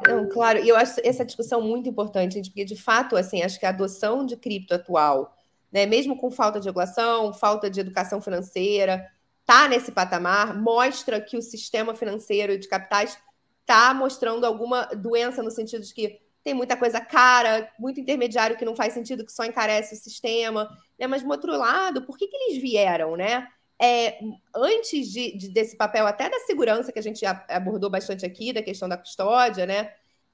Não, claro, e eu acho essa discussão muito importante, porque de fato, assim, acho que a adoção de cripto atual, né, mesmo com falta de regulação, falta de educação financeira, está nesse patamar, mostra que o sistema financeiro de capitais está mostrando alguma doença no sentido de que tem muita coisa cara, muito intermediário que não faz sentido, que só encarece o sistema. Né? Mas, do outro lado, por que, que eles vieram, né? É, antes de, de, desse papel até da segurança que a gente abordou bastante aqui, da questão da custódia, né?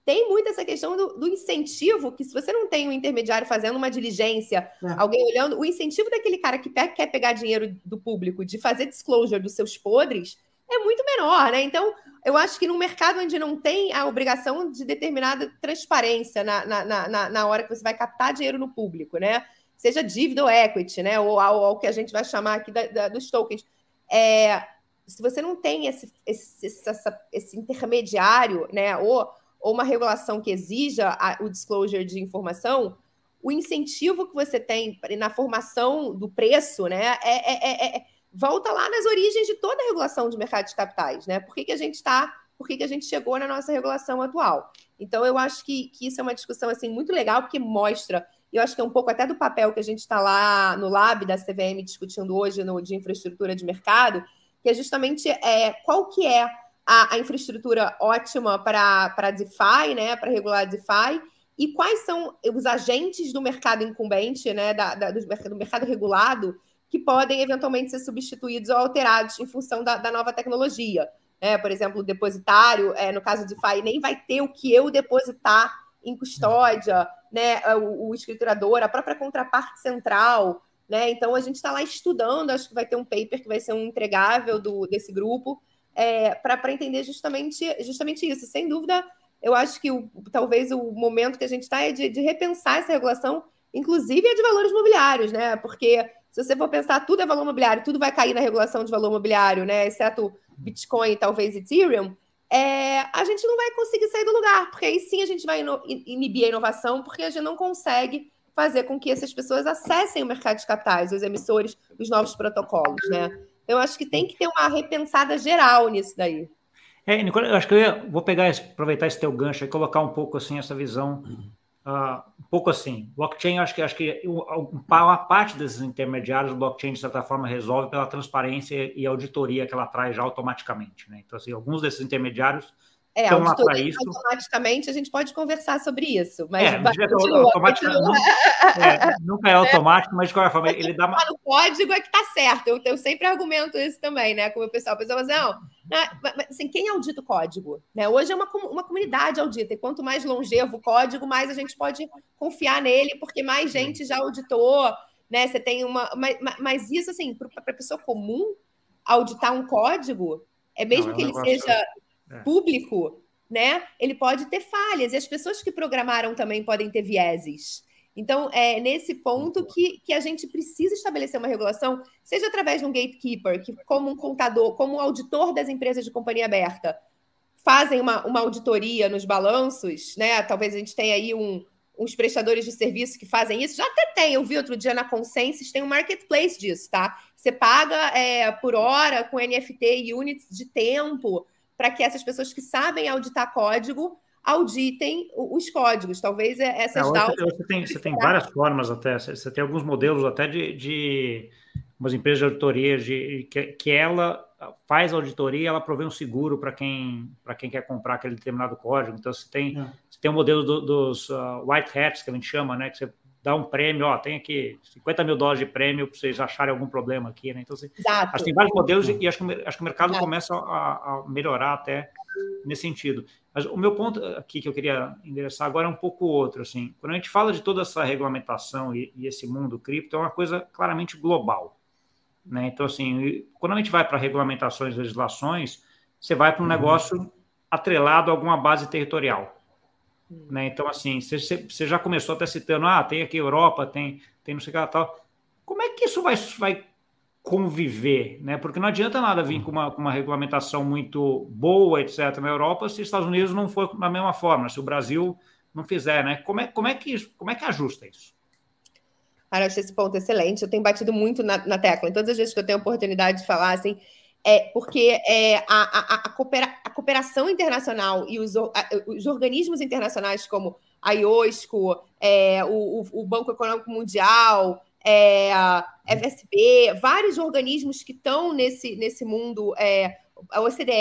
tem muito essa questão do, do, incentivo, que se você não tem um intermediário fazendo uma diligência, é. alguém olhando, o incentivo daquele cara que quer pegar dinheiro do público, de fazer disclosure dos seus podres, é muito menor, né? Então, eu acho que num mercado onde não tem a obrigação de determinada transparência na, na, na, na hora que você vai captar dinheiro no público, né? Seja dívida ou equity, né? Ou ao, que a gente vai chamar aqui da, da, dos tokens. É, se você não tem esse, esse, esse, esse intermediário, né? Ou, ou uma regulação que exija a, o disclosure de informação, o incentivo que você tem na formação do preço, né? é, é, é, é volta lá nas origens de toda a regulação de mercado de capitais, né? Por que, que a gente está, por que, que a gente chegou na nossa regulação atual? Então, eu acho que, que isso é uma discussão assim muito legal, porque mostra, e eu acho que é um pouco até do papel que a gente está lá no Lab da CVM discutindo hoje no, de infraestrutura de mercado, que é justamente é, qual que é a, a infraestrutura ótima para DeFi, né? Para regular DeFi, e quais são os agentes do mercado incumbente, né? Da, da do, do mercado regulado que podem eventualmente ser substituídos ou alterados em função da, da nova tecnologia. É, por exemplo, o depositário, é, no caso de FI, nem vai ter o que eu depositar em custódia, né? O, o escriturador, a própria contraparte central. Né? Então, a gente está lá estudando, acho que vai ter um paper que vai ser um entregável do, desse grupo, é, para entender justamente, justamente isso. Sem dúvida, eu acho que o, talvez o momento que a gente está é de, de repensar essa regulação, inclusive a de valores imobiliários, né? Porque se você for pensar, tudo é valor imobiliário, tudo vai cair na regulação de valor imobiliário, né? Exceto Bitcoin e talvez Ethereum, é, a gente não vai conseguir sair do lugar, porque aí sim a gente vai inibir a inovação, porque a gente não consegue fazer com que essas pessoas acessem o mercado de capitais, os emissores, os novos protocolos, né? Então, eu acho que tem que ter uma repensada geral nisso daí. É, Nicole, eu acho que eu ia, vou pegar, aproveitar esse teu gancho e colocar um pouco assim essa visão Uh, um pouco assim, blockchain, acho que acho que uma parte desses intermediários, o blockchain de certa forma resolve pela transparência e auditoria que ela traz já automaticamente, né? Então assim, alguns desses intermediários é, estão lá para isso. Automaticamente a gente pode conversar sobre isso, mas é, vai, continua. Não, é, nunca é automático, mas de qualquer forma ele dá uma... O código é que está certo. Eu, eu, sempre argumento isso também, né? Com o pessoal, o pessoal fala assim, não, assim, quem audita o código? Né? Hoje é uma, uma comunidade audita, e quanto mais longevo o código, mais a gente pode confiar nele, porque mais gente já auditou, né? Você tem uma. Mas, mas isso, assim, para a pessoa comum, auditar um código, é mesmo não, é que ele seja é. público, né? Ele pode ter falhas, e as pessoas que programaram também podem ter vieses. Então, é nesse ponto que, que a gente precisa estabelecer uma regulação, seja através de um gatekeeper, que, como um contador, como um auditor das empresas de companhia aberta, fazem uma, uma auditoria nos balanços, né? Talvez a gente tenha aí um, uns prestadores de serviço que fazem isso. Já até tem, eu vi outro dia na Consensus, tem um marketplace disso, tá? Você paga é, por hora com NFT e units de tempo para que essas pessoas que sabem auditar código auditem os códigos. Talvez é, essas é, você, você, tem, você tem várias formas até, você tem alguns modelos até de, de umas empresas de auditoria de, que, que ela faz auditoria ela provê um seguro para quem, quem quer comprar aquele determinado código. Então, você tem, é. você tem o um modelo do, dos uh, white hats, que a gente chama, né? Que você dá um prêmio, ó, tem aqui 50 mil dólares de prêmio para vocês acharem algum problema aqui, né? Então, assim, acho que tem vários modelos e acho que, acho que o mercado Exato. começa a, a, melhorar até nesse sentido. Mas o meu ponto aqui que eu queria endereçar agora é um pouco outro, assim. Quando a gente fala de toda essa regulamentação e, e esse mundo cripto, é uma coisa claramente global, né? Então, assim, quando a gente vai para regulamentações e legislações, você vai para um uhum. negócio atrelado a alguma base territorial. Né? Então, assim, você, já começou até citando, ah, tem aqui Europa, tem, tem não sei o que tal. Como é que isso vai, vai conviver? Né? Porque não adianta nada vir com uma, com uma regulamentação muito boa, etc., na Europa, se os Estados Unidos não for da mesma forma, se o Brasil não fizer, né? Como é, como é, que, como é que ajusta isso? Cara, eu achei esse ponto excelente. Eu tenho batido muito na, na tecla. Em todas as vezes que eu tenho a oportunidade de falar, assim, é, porque é, a, a, a, coopera, a, cooperação internacional e os, os, organismos internacionais como a IOSCO, é, o, o, Banco Econômico Mundial, é, a FSB, vários organismos que estão nesse, nesse mundo, é, a OCDE,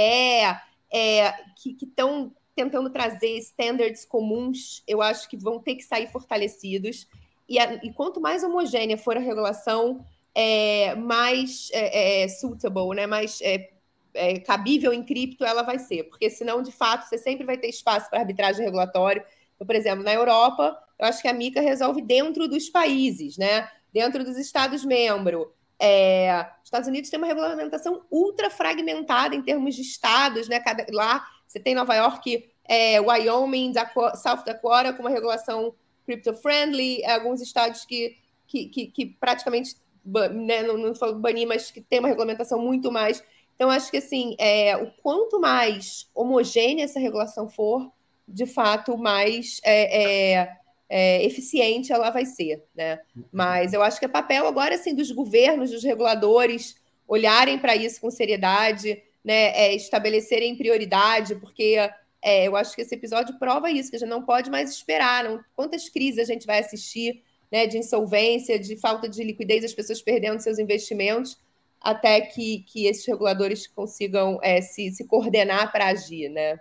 é, que estão tentando trazer standards comuns, eu acho que vão ter que sair fortalecidos. E, e quanto mais homogênea for a regulação, é, mais é, é, suitable, né? mais é, é, cabível em cripto, ela vai ser, porque senão, de fato, você sempre vai ter espaço para arbitragem regulatória. Então, por exemplo, na Europa, eu acho que a MICA resolve dentro dos países, né? dentro dos Estados-membros. É, Estados Unidos tem uma regulamentação ultra fragmentada em termos de estados, né? Cada, lá você tem Nova York, é, Wyoming, Dakota, South Dakota com uma regulação crypto-friendly, alguns estados que, que, que, que praticamente, né, não, não falo banir, mas que tem uma regulamentação muito mais. Então, acho que assim, é, o quanto mais homogênea essa regulação for, de fato, mais é, é, é, eficiente ela vai ser, né? Mas eu acho que é papel agora, assim, dos governos, dos reguladores, olharem para isso com seriedade, né? É, estabelecerem prioridade, porque é, eu acho que esse episódio prova isso, que a gente não pode mais esperar. Não, quantas crises a gente vai assistir, né? De insolvência, de falta de liquidez, as pessoas perdendo seus investimentos, até que, que esses reguladores consigam é, se, se coordenar para agir, né?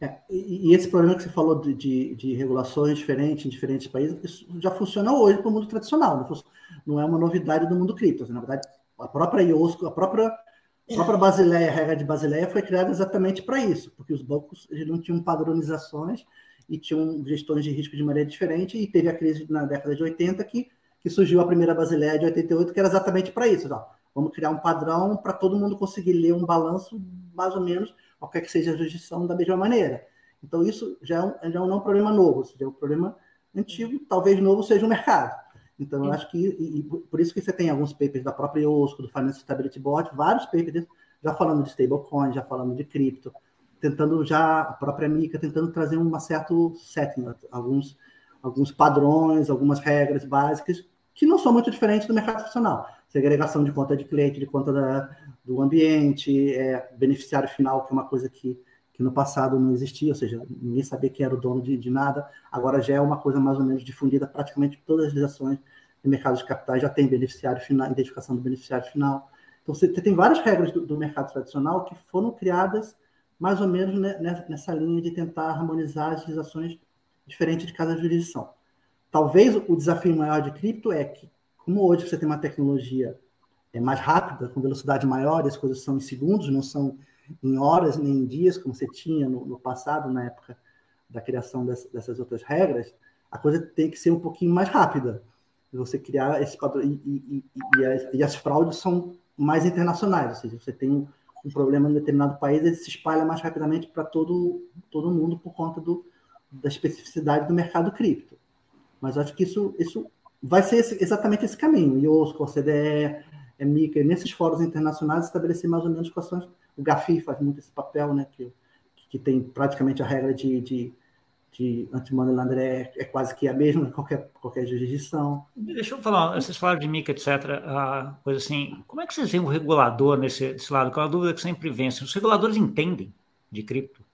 É, e, esse problema que você falou de, de, de, regulações diferentes em diferentes países, isso já funciona hoje para o mundo tradicional, não, não, é uma novidade do mundo cripto. Assim, na verdade, a própria IOSCO, a própria, a própria Basileia, a regra de Basileia foi criada exatamente para isso, porque os bancos eles não tinham padronizações e tinham gestões de risco de maneira diferente, e teve a crise na década de 80 que, que surgiu a primeira Basileia de 88, que era exatamente para isso. Ó, vamos criar um padrão para todo mundo conseguir ler um balanço mais ou menos qualquer que seja a jurisdição, da mesma maneira. Então, isso já é um, já não é um problema novo, seja, é um problema antigo, talvez novo seja o mercado. Então, eu acho que, e, e, por isso que você tem alguns papers da própria IOSCO, do Financial Stability Board, vários papers já falando de stablecoin, já falando de cripto, tentando já, a própria MICA, tentando trazer um certo setting, alguns, alguns padrões, algumas regras básicas, que não são muito diferentes do mercado profissional. Segregação de conta de cliente, de conta da, do ambiente, é, beneficiário final, que é uma coisa que, que no passado não existia, ou seja, ninguém sabia quem era o dono de, de nada, agora já é uma coisa mais ou menos difundida, praticamente todas as ações de mercado de capitais já tem beneficiário final, identificação do beneficiário final. Então, você tem várias regras do, do mercado tradicional que foram criadas mais ou menos nessa linha de tentar harmonizar as legislações diferentes de cada jurisdição. Talvez o desafio maior de cripto é que, como hoje você tem uma tecnologia é mais rápida, com velocidade maior, as coisas são em segundos, não são em horas nem em dias, como você tinha no, passado, na época da criação dessas, outras regras, a coisa tem que ser um pouquinho mais rápida. Você criar esse padrão. E, e, e, as, e, as, fraudes são mais internacionais, ou seja, você tem um, problema em determinado país, ele se espalha mais rapidamente para todo, todo mundo por conta do, da especificidade do mercado cripto. Mas acho que isso, isso vai ser esse, exatamente esse caminho. IOSCO, CDE, é MICA, nesses fóruns internacionais, estabelecer mais ou menos quais são. O GAFI faz muito esse papel, né? Que, que tem praticamente a regra de, de, de anti-money laundering é, é, quase que a mesma em qualquer, qualquer jurisdição. Deixa eu falar, vocês falaram de MICA, etc., uh, coisa assim, como é que vocês veem o regulador nesse, nesse lado? Que é uma dúvida que sempre vence. Os reguladores entendem de cripto?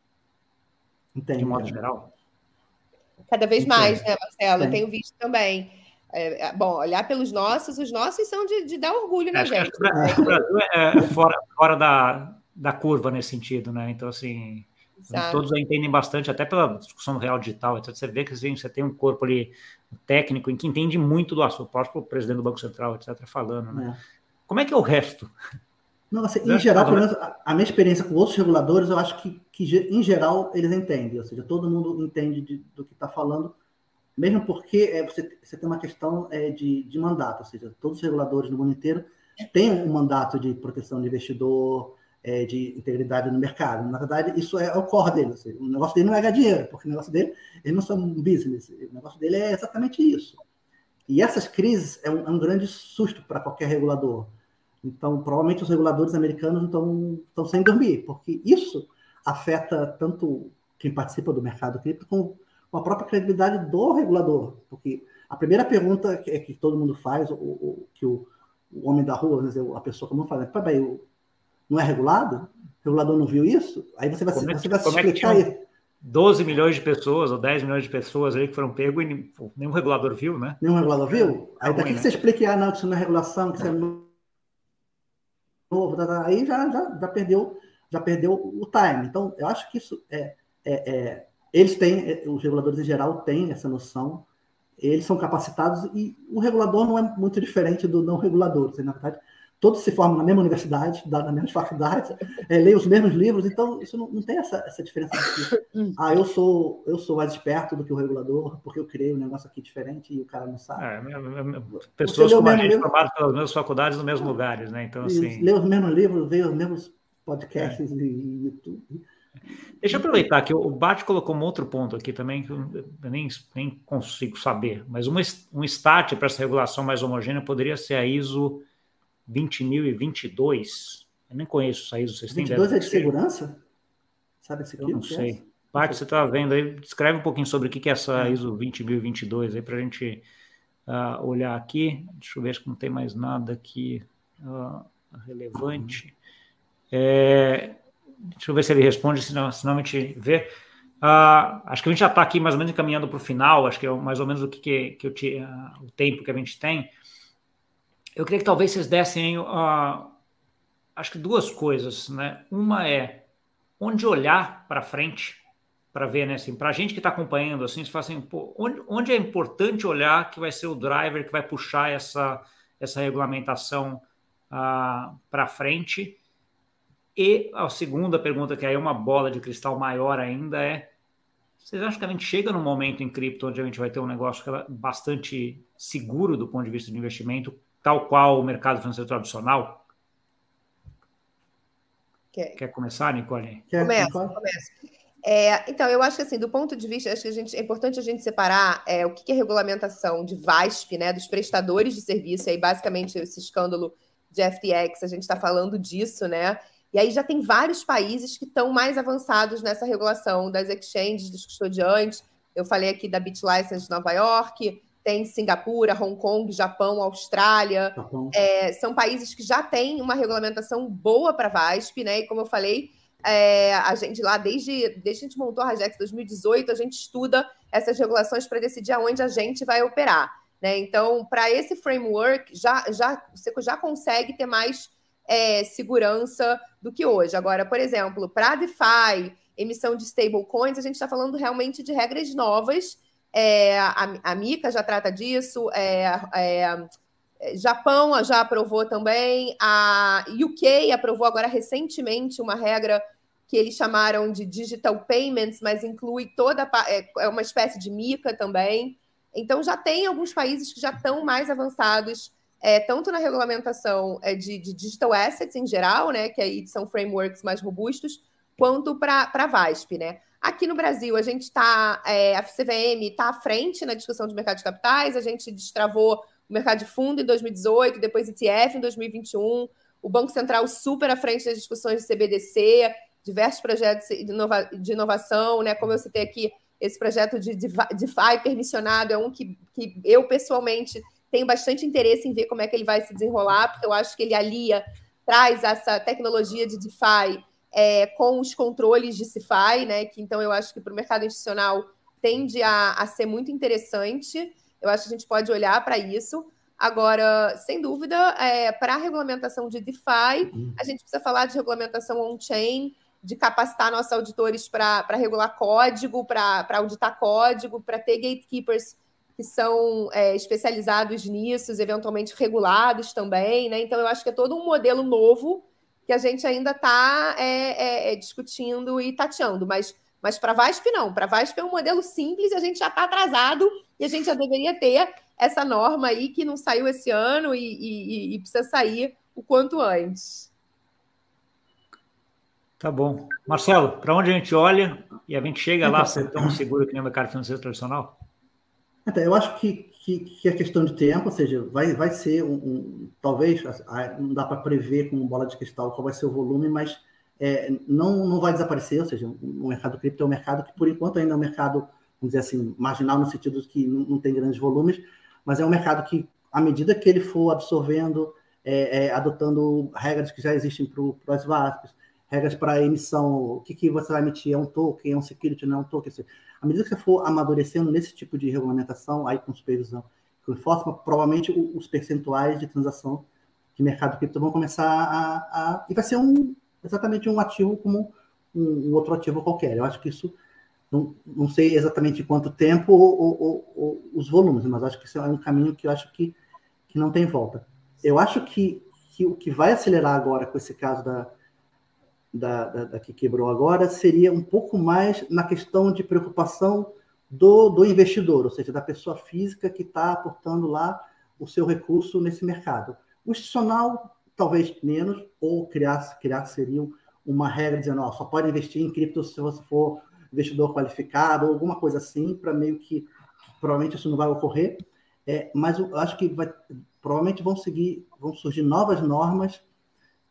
Entendem. De modo geral? Cada vez mais, né, Marcelo? Eu tenho visto também. É, é, bom, olhar pelos nossos, os nossos são de, de dar orgulho na gente. o Brasil é, é fora, fora da, da curva nesse sentido, né? Então, assim, Exato. todos entendem bastante, até pela discussão real digital, etc. Você vê que assim, você tem um corpo ali técnico em que entende muito do assunto, o presidente do Banco Central, etc., falando, né? É. Como é que é o resto? Não, assim, em geral, pelo menos a minha experiência com outros reguladores, eu acho que, que em geral eles entendem, ou seja, todo mundo entende de, do que está falando, mesmo porque é, você, você tem uma questão é, de, de mandato, ou seja, todos os reguladores no mundo inteiro têm um mandato de proteção de investidor, é, de integridade no mercado. Na verdade, isso é, o core dele. Seja, o negócio dele não é ganhar dinheiro, porque o negócio dele, eles não são um business, o negócio dele é exatamente isso. E essas crises é um, é um grande susto para qualquer regulador. Então, provavelmente os reguladores americanos estão, sem dormir, porque isso afeta tanto quem participa do mercado cripto como com a própria credibilidade do regulador. Porque a primeira pergunta que, é que todo mundo faz, o, o que o, o, homem da rua, dizer, a pessoa comum fala, peraí, não é regulado? O regulador não viu isso? Aí você vai, como é você vai se explicar isso. 12 milhões de pessoas ou 10 milhões de pessoas aí que foram pegos e nenhum regulador viu, né? Nenhum regulador viu? É, aí daqui né? que você explica, ah, não, que isso não é regulação, que isso é novo, tá, tá, aí já, já, já, perdeu, já perdeu o time. Então, eu acho que isso é, é, é eles têm, os reguladores em geral têm essa noção, eles são capacitados e o regulador não é muito diferente do não regulador. Na verdade, todos se formam na mesma universidade, na mesma faculdade, é, leem os mesmos livros, então isso não, não tem essa, essa diferença de hum. ah, eu sou, eu sou mais esperto do que o regulador, porque eu criei um negócio aqui diferente e o cara não sabe. É, pessoas como a gente formadas pelas mesmas faculdades nos mesmos lugares, né? Então, assim... Lê os mesmos livros, vê os mesmos podcasts é. e YouTube. Deixa eu aproveitar que o Bart colocou um outro ponto aqui também que eu nem, nem consigo saber, mas uma, um start para essa regulação mais homogênea poderia ser a ISO 20.022. Eu nem conheço essa ISO. Vocês 22 é de segurança? Sabe esse aqui? Eu não sei. É? Você está vendo aí? Descreve um pouquinho sobre o que é essa é. ISO 20.022 aí para a gente uh, olhar aqui. Deixa eu ver se não tem mais nada aqui uh, relevante. É, Deixa eu ver se ele responde, senão, senão a gente vê. Uh, acho que a gente já está aqui mais ou menos encaminhando para o final, acho que é mais ou menos o que, que, que eu tinha, uh, o tempo que a gente tem. Eu queria que talvez vocês dessem, uh, acho que duas coisas, né? Uma é onde olhar para frente para ver, né? Assim, para a gente que está acompanhando, assim, se fala assim, pô, onde, onde é importante olhar que vai ser o driver que vai puxar essa, essa regulamentação uh, para frente e a segunda pergunta, que aí é uma bola de cristal maior ainda, é: vocês acham que a gente chega num momento em cripto onde a gente vai ter um negócio é bastante seguro do ponto de vista de investimento, tal qual o mercado financeiro tradicional? Quer, Quer começar, Nicole? Começa, começa. É, então, eu acho que assim, do ponto de vista, acho que a gente, é importante a gente separar é, o que é regulamentação de VASP, né, dos prestadores de serviço, e aí basicamente esse escândalo de FTX, a gente está falando disso, né? E aí já tem vários países que estão mais avançados nessa regulação das exchanges, dos custodiantes. Eu falei aqui da BitLicense de Nova York, tem Singapura, Hong Kong, Japão, Austrália. Japão. É, são países que já têm uma regulamentação boa para VASP, né? E como eu falei, é, a gente lá, desde, desde que a gente montou a Rajex 2018, a gente estuda essas regulações para decidir aonde a gente vai operar. Né? Então, para esse framework, já, já, você já consegue ter mais é, segurança do que hoje. Agora, por exemplo, para DeFi, emissão de stablecoins, a gente está falando realmente de regras novas. É, a, a Mica já trata disso, é, é, Japão já aprovou também, a UK aprovou agora recentemente uma regra que eles chamaram de digital payments, mas inclui toda é, é uma espécie de mica também. Então já tem alguns países que já estão mais avançados é, tanto na regulamentação é, de, de, digital assets em geral, né, que aí são frameworks mais robustos, quanto para a VASP. Né? Aqui no Brasil, a gente está, é, a CVM está à frente na discussão de mercado de capitais, a gente destravou o mercado de fundo em 2018, depois ETF em 2021, o Banco Central super à frente das discussões de CBDC, diversos projetos de, inova de inovação, né? Como eu citei aqui, esse projeto de DeFi permissionado é um que, que eu pessoalmente tenho bastante interesse em ver como é que ele vai se desenrolar, porque eu acho que ele alia, traz essa tecnologia de DeFi é, com os controles de CeFi, né? Que então eu acho que para o mercado institucional tende a, a ser muito interessante. Eu acho que a gente pode olhar para isso. Agora, sem dúvida, é, para a regulamentação de DeFi, uhum. a gente precisa falar de regulamentação on-chain, de capacitar nossos auditores para regular código, para auditar código, para ter gatekeepers que são é, especializados nisso, eventualmente regulados também, né? Então, eu acho que é todo um modelo novo que a gente ainda está é, é, é, discutindo e tateando, mas, mas para VASP não. Para VASP é um modelo simples e a gente já está atrasado e a gente já deveria ter essa norma aí que não saiu esse ano e, e, e precisa sair o quanto antes. Tá bom. Marcelo, para onde a gente olha e a gente chega lá ser tão seguro que nem o mercado financeiro tradicional? Eu acho que, que, que, é questão de tempo, ou seja, vai, vai ser um, um talvez não dá para prever com bola de cristal qual vai ser o volume, mas é, não, não vai desaparecer, ou seja, o mercado cripto é um mercado que, por enquanto, ainda é um mercado, vamos dizer assim, marginal no sentido de que não, não tem grandes volumes, mas é um mercado que, à medida que ele for absorvendo, é, é, adotando regras que já existem para as VASPs, regras para emissão, o que, que você vai emitir, é um token, é um security, não é um token. À medida que você for amadurecendo nesse tipo de regulamentação, aí com supervisão, com enforcement, provavelmente os percentuais de transação de mercado cripto vão começar a, a, e vai ser um exatamente um ativo como um, um, outro ativo qualquer. Eu acho que isso não, não sei exatamente quanto tempo ou, ou, ou, os volumes, mas acho que isso é um caminho que eu acho que, que não tem volta. Eu acho que que o que vai acelerar agora com esse caso da, da, da, da, que quebrou agora seria um pouco mais na questão de preocupação do, do investidor, ou seja, da pessoa física que está aportando lá o seu recurso nesse mercado. O institucional, talvez menos, ou criar, criar seria uma regra dizendo, ó, só pode investir em cripto se você for investidor qualificado, ou alguma coisa assim, para meio que provavelmente isso não vai ocorrer. É, mas eu acho que vai, provavelmente vão seguir, vão surgir novas normas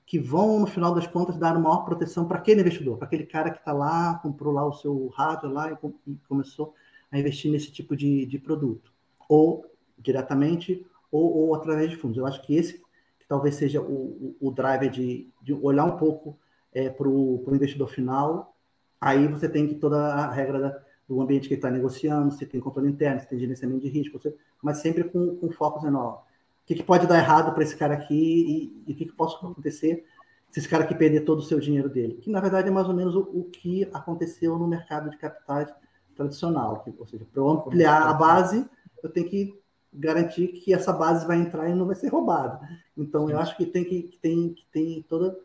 que vão, no final das contas, dar maior proteção para aquele investidor, para aquele cara que está lá, comprou lá o seu hardware lá e, e, começou a investir nesse tipo de, de produto, ou diretamente, ou, ou, através de fundos. Eu acho que esse que talvez seja o, o, o driver de, de, olhar um pouco é, para o investidor final. Aí você tem que toda a regra da, do ambiente que está negociando, se tem controle interno, se tem gerenciamento de risco, você, mas sempre com, com foco ó, o que, que pode dar errado para esse cara aqui e, e o que, que pode acontecer se esse cara aqui perder todo o seu dinheiro dele. Que, na verdade, é mais ou menos o, o que aconteceu no mercado de capitais tradicional. Que, ou seja, para eu ampliar a base, eu tenho que garantir que essa base vai entrar e não vai ser roubada. Então, eu acho que tem que, que tem, que tem toda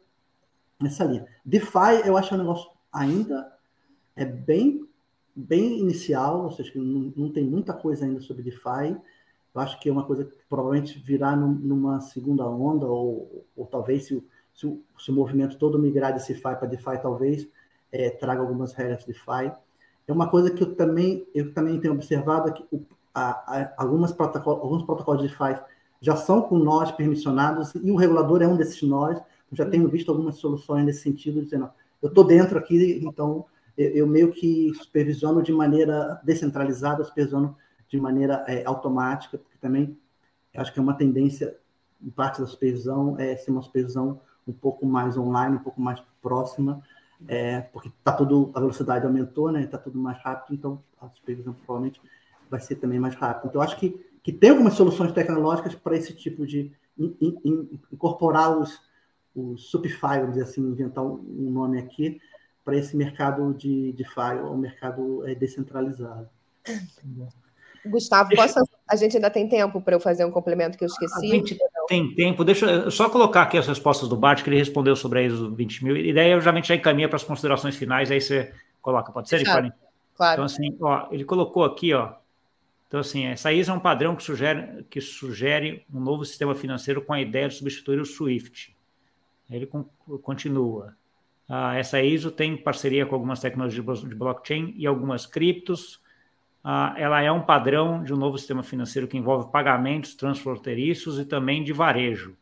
essa linha. DeFi, eu acho um negócio ainda é bem bem inicial, ou seja, não, não tem muita coisa ainda sobre DeFi. Eu acho que é uma coisa que provavelmente virá num, numa segunda onda, ou, ou talvez se se, o, se o, movimento todo migrar de DeFi para DeFi, talvez é, traga algumas regras de DeFi. É uma coisa que eu também, eu também tenho observado que o, a, a, algumas protocolos, alguns protocolos de DeFi já são com nós permissionados e o regulador é um desses nós. Eu já tenho visto algumas soluções nesse sentido, dizendo, eu estou dentro aqui, então eu, eu, meio que supervisiono de maneira descentralizada, supervisiono de maneira é, automática, porque também acho que é uma tendência, em parte da supervisão, é ser uma supervisão um pouco mais online, um pouco mais próxima, é, porque tá tudo, a velocidade aumentou, né? Está tudo mais rápido, então a supervisão provavelmente vai ser também mais rápida. Então, acho que, que tem algumas soluções tecnológicas para esse tipo de in, in, incorporar os, os Supify, vamos dizer assim, inventar um nome aqui, para esse mercado de, de FI, o mercado é, descentralizado. Gustavo, posso, a gente ainda tem tempo para eu fazer um complemento que eu esqueci? A gente tem tempo. Deixa eu só colocar aqui as respostas do Bart, que ele respondeu sobre a ISO 20 mil, e daí eu já, já encaminha para as considerações finais, aí você coloca, pode ser, claro, claro. Então, assim, ó, ele colocou aqui, ó, então, assim, essa ISO é um padrão que sugere, que sugere um novo sistema financeiro com a ideia de substituir o SWIFT. Ele continua. Uh, essa ISO tem parceria com algumas tecnologias de blockchain e algumas criptos. Uh, ela é um padrão de um novo sistema financeiro que envolve pagamentos transfronteiriços e também de varejo.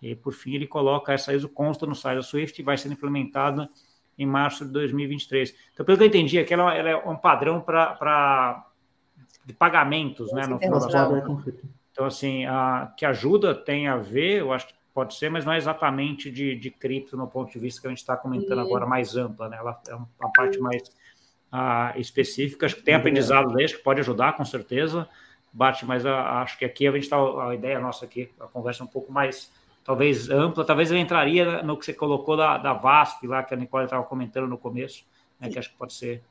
E, por fim, ele coloca essa ISO consta no site da Swift e vai ser implementada em março de 2023. Então, pelo que eu entendi, aqui ela, ela é um padrão para de pagamentos, né? No final Então, assim, a, que ajuda tem a ver, eu acho que Pode ser, mas não é exatamente de, de cripto no ponto de vista que a gente está comentando agora, mais ampla, né? Ela é uma parte mais uh, específica. Acho que tem aprendizado desde que pode ajudar, com certeza, Bate, mas uh, acho que aqui a gente está, a ideia nossa aqui, a conversa é um pouco mais, talvez ampla, talvez eu entraria no que você colocou da, da VASP lá, que a Nicole estava comentando no começo, né, que acho que pode ser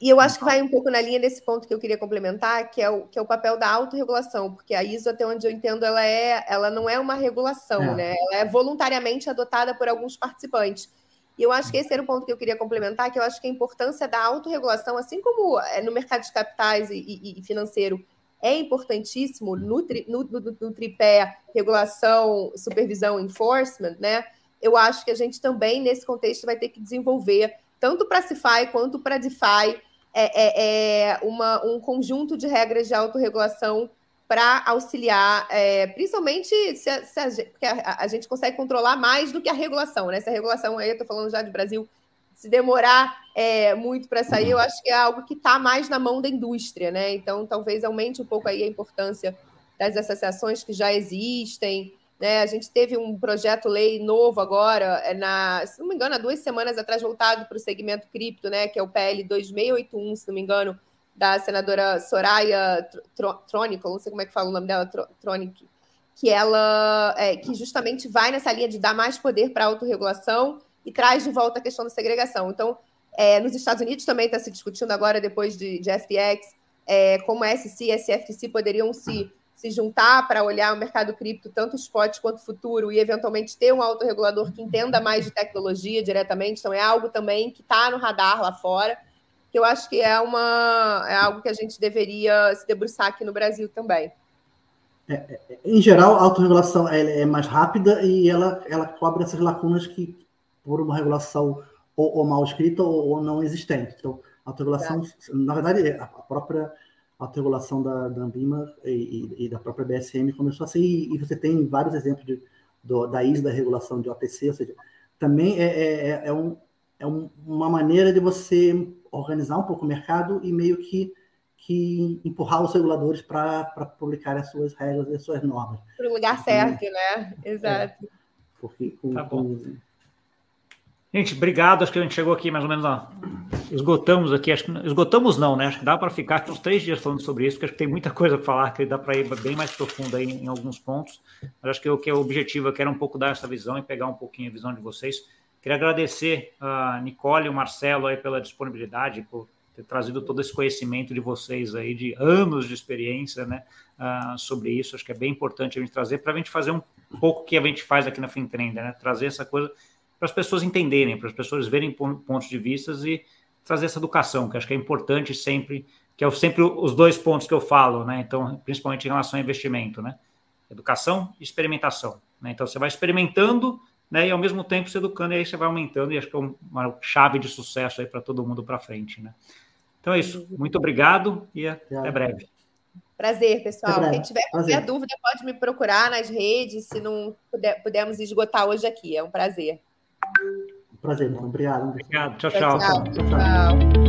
e eu acho que vai um pouco na linha desse ponto que eu queria complementar, que é o, que é o papel da autorregulação, porque a ISO, até onde eu entendo, ela, é, ela não é uma regulação, é. né? Ela é voluntariamente adotada por alguns participantes. E eu acho que esse era o ponto que eu queria complementar, que eu acho que a importância da autorregulação, assim como é no mercado de capitais e, e, e financeiro, é importantíssimo no, tri, no, no, no tripé regulação, supervisão, enforcement, né? Eu acho que a gente também, nesse contexto, vai ter que desenvolver tanto para CIFI quanto para DeFi, é, é, é uma, um conjunto de regras de autorregulação para auxiliar, é, principalmente se, se a, porque a, a, gente consegue controlar mais do que a regulação, né? Se a regulação, aí eu estou falando já de Brasil, se demorar é, muito para sair, eu acho que é algo que está mais na mão da indústria, né? Então, talvez aumente um pouco aí a importância das associações que já existem, né? A gente teve um projeto lei novo agora, é na, se não me engano, há duas semanas atrás, voltado para o segmento cripto, né? que é o PL 2681, se não me engano, da senadora Soraya Tronico, não sei como é que fala o nome dela, Tronic, que ela é, que justamente vai nessa linha de dar mais poder para a autorregulação e traz de volta a questão da segregação. Então, é, nos Estados Unidos também está se discutindo agora, depois de, de FTX, é, como a SEC e a SFTC poderiam se se juntar para olhar o mercado cripto, tanto spot quanto futuro, e eventualmente ter um autorregulador que entenda mais de tecnologia diretamente. Então, é algo também que está no radar lá fora, que eu acho que é, uma, é algo que a gente deveria se debruçar aqui no Brasil também. É, é, em geral, a autorregulação é, é mais rápida e ela, ela cobre essas lacunas que, por uma regulação ou, ou mal escrita ou, ou, não existente. Então, a autorregulação, é. na verdade, a própria autorregulação da, da Ambima e, e, da própria BSM começou assim, e, e você tem vários exemplos de, do, da ISO, da regulação de OTC, ou seja, também é, é, é, é um, é um, uma maneira de você organizar um pouco o mercado e meio que que empurrar os reguladores para publicar as suas regras e as suas normas. Para o lugar certo, né? Exato. É, porque com, tá com... Gente, obrigado. Acho que a gente chegou aqui mais ou menos. Ó, esgotamos aqui. Acho que esgotamos não, né? Acho que dá para ficar aqui uns três dias falando sobre isso, porque acho que tem muita coisa para falar, que dá para ir bem mais profundo aí em, em alguns pontos. Mas acho que o que é o objetivo, eu quero um pouco dar essa visão e pegar um pouquinho a visão de vocês. Queria agradecer a Nicole e o Marcelo aí pela disponibilidade, por ter trazido todo esse conhecimento de vocês aí, de anos de experiência, né, uh, sobre isso. Acho que é bem importante a gente trazer para a gente fazer um pouco o que a gente faz aqui na Fintrender, né, trazer essa coisa para as pessoas entenderem, para as pessoas verem pontos de vista e trazer essa educação, que acho que é importante sempre, que é sempre os dois pontos que eu falo, né, então, principalmente em relação ao investimento, né, educação e experimentação. Né? Então, você vai experimentando né? E ao mesmo tempo se educando, e aí você vai aumentando, e acho que é uma chave de sucesso aí para todo mundo para frente, né? Então é isso. Muito obrigado e até breve. Prazer, pessoal. Quem tiver qualquer dúvida, pode me procurar nas redes, se não puder, pudermos esgotar hoje aqui. É um prazer. Prazer, Obrigado. Obrigado. tchau. tchau. tchau, tchau. tchau.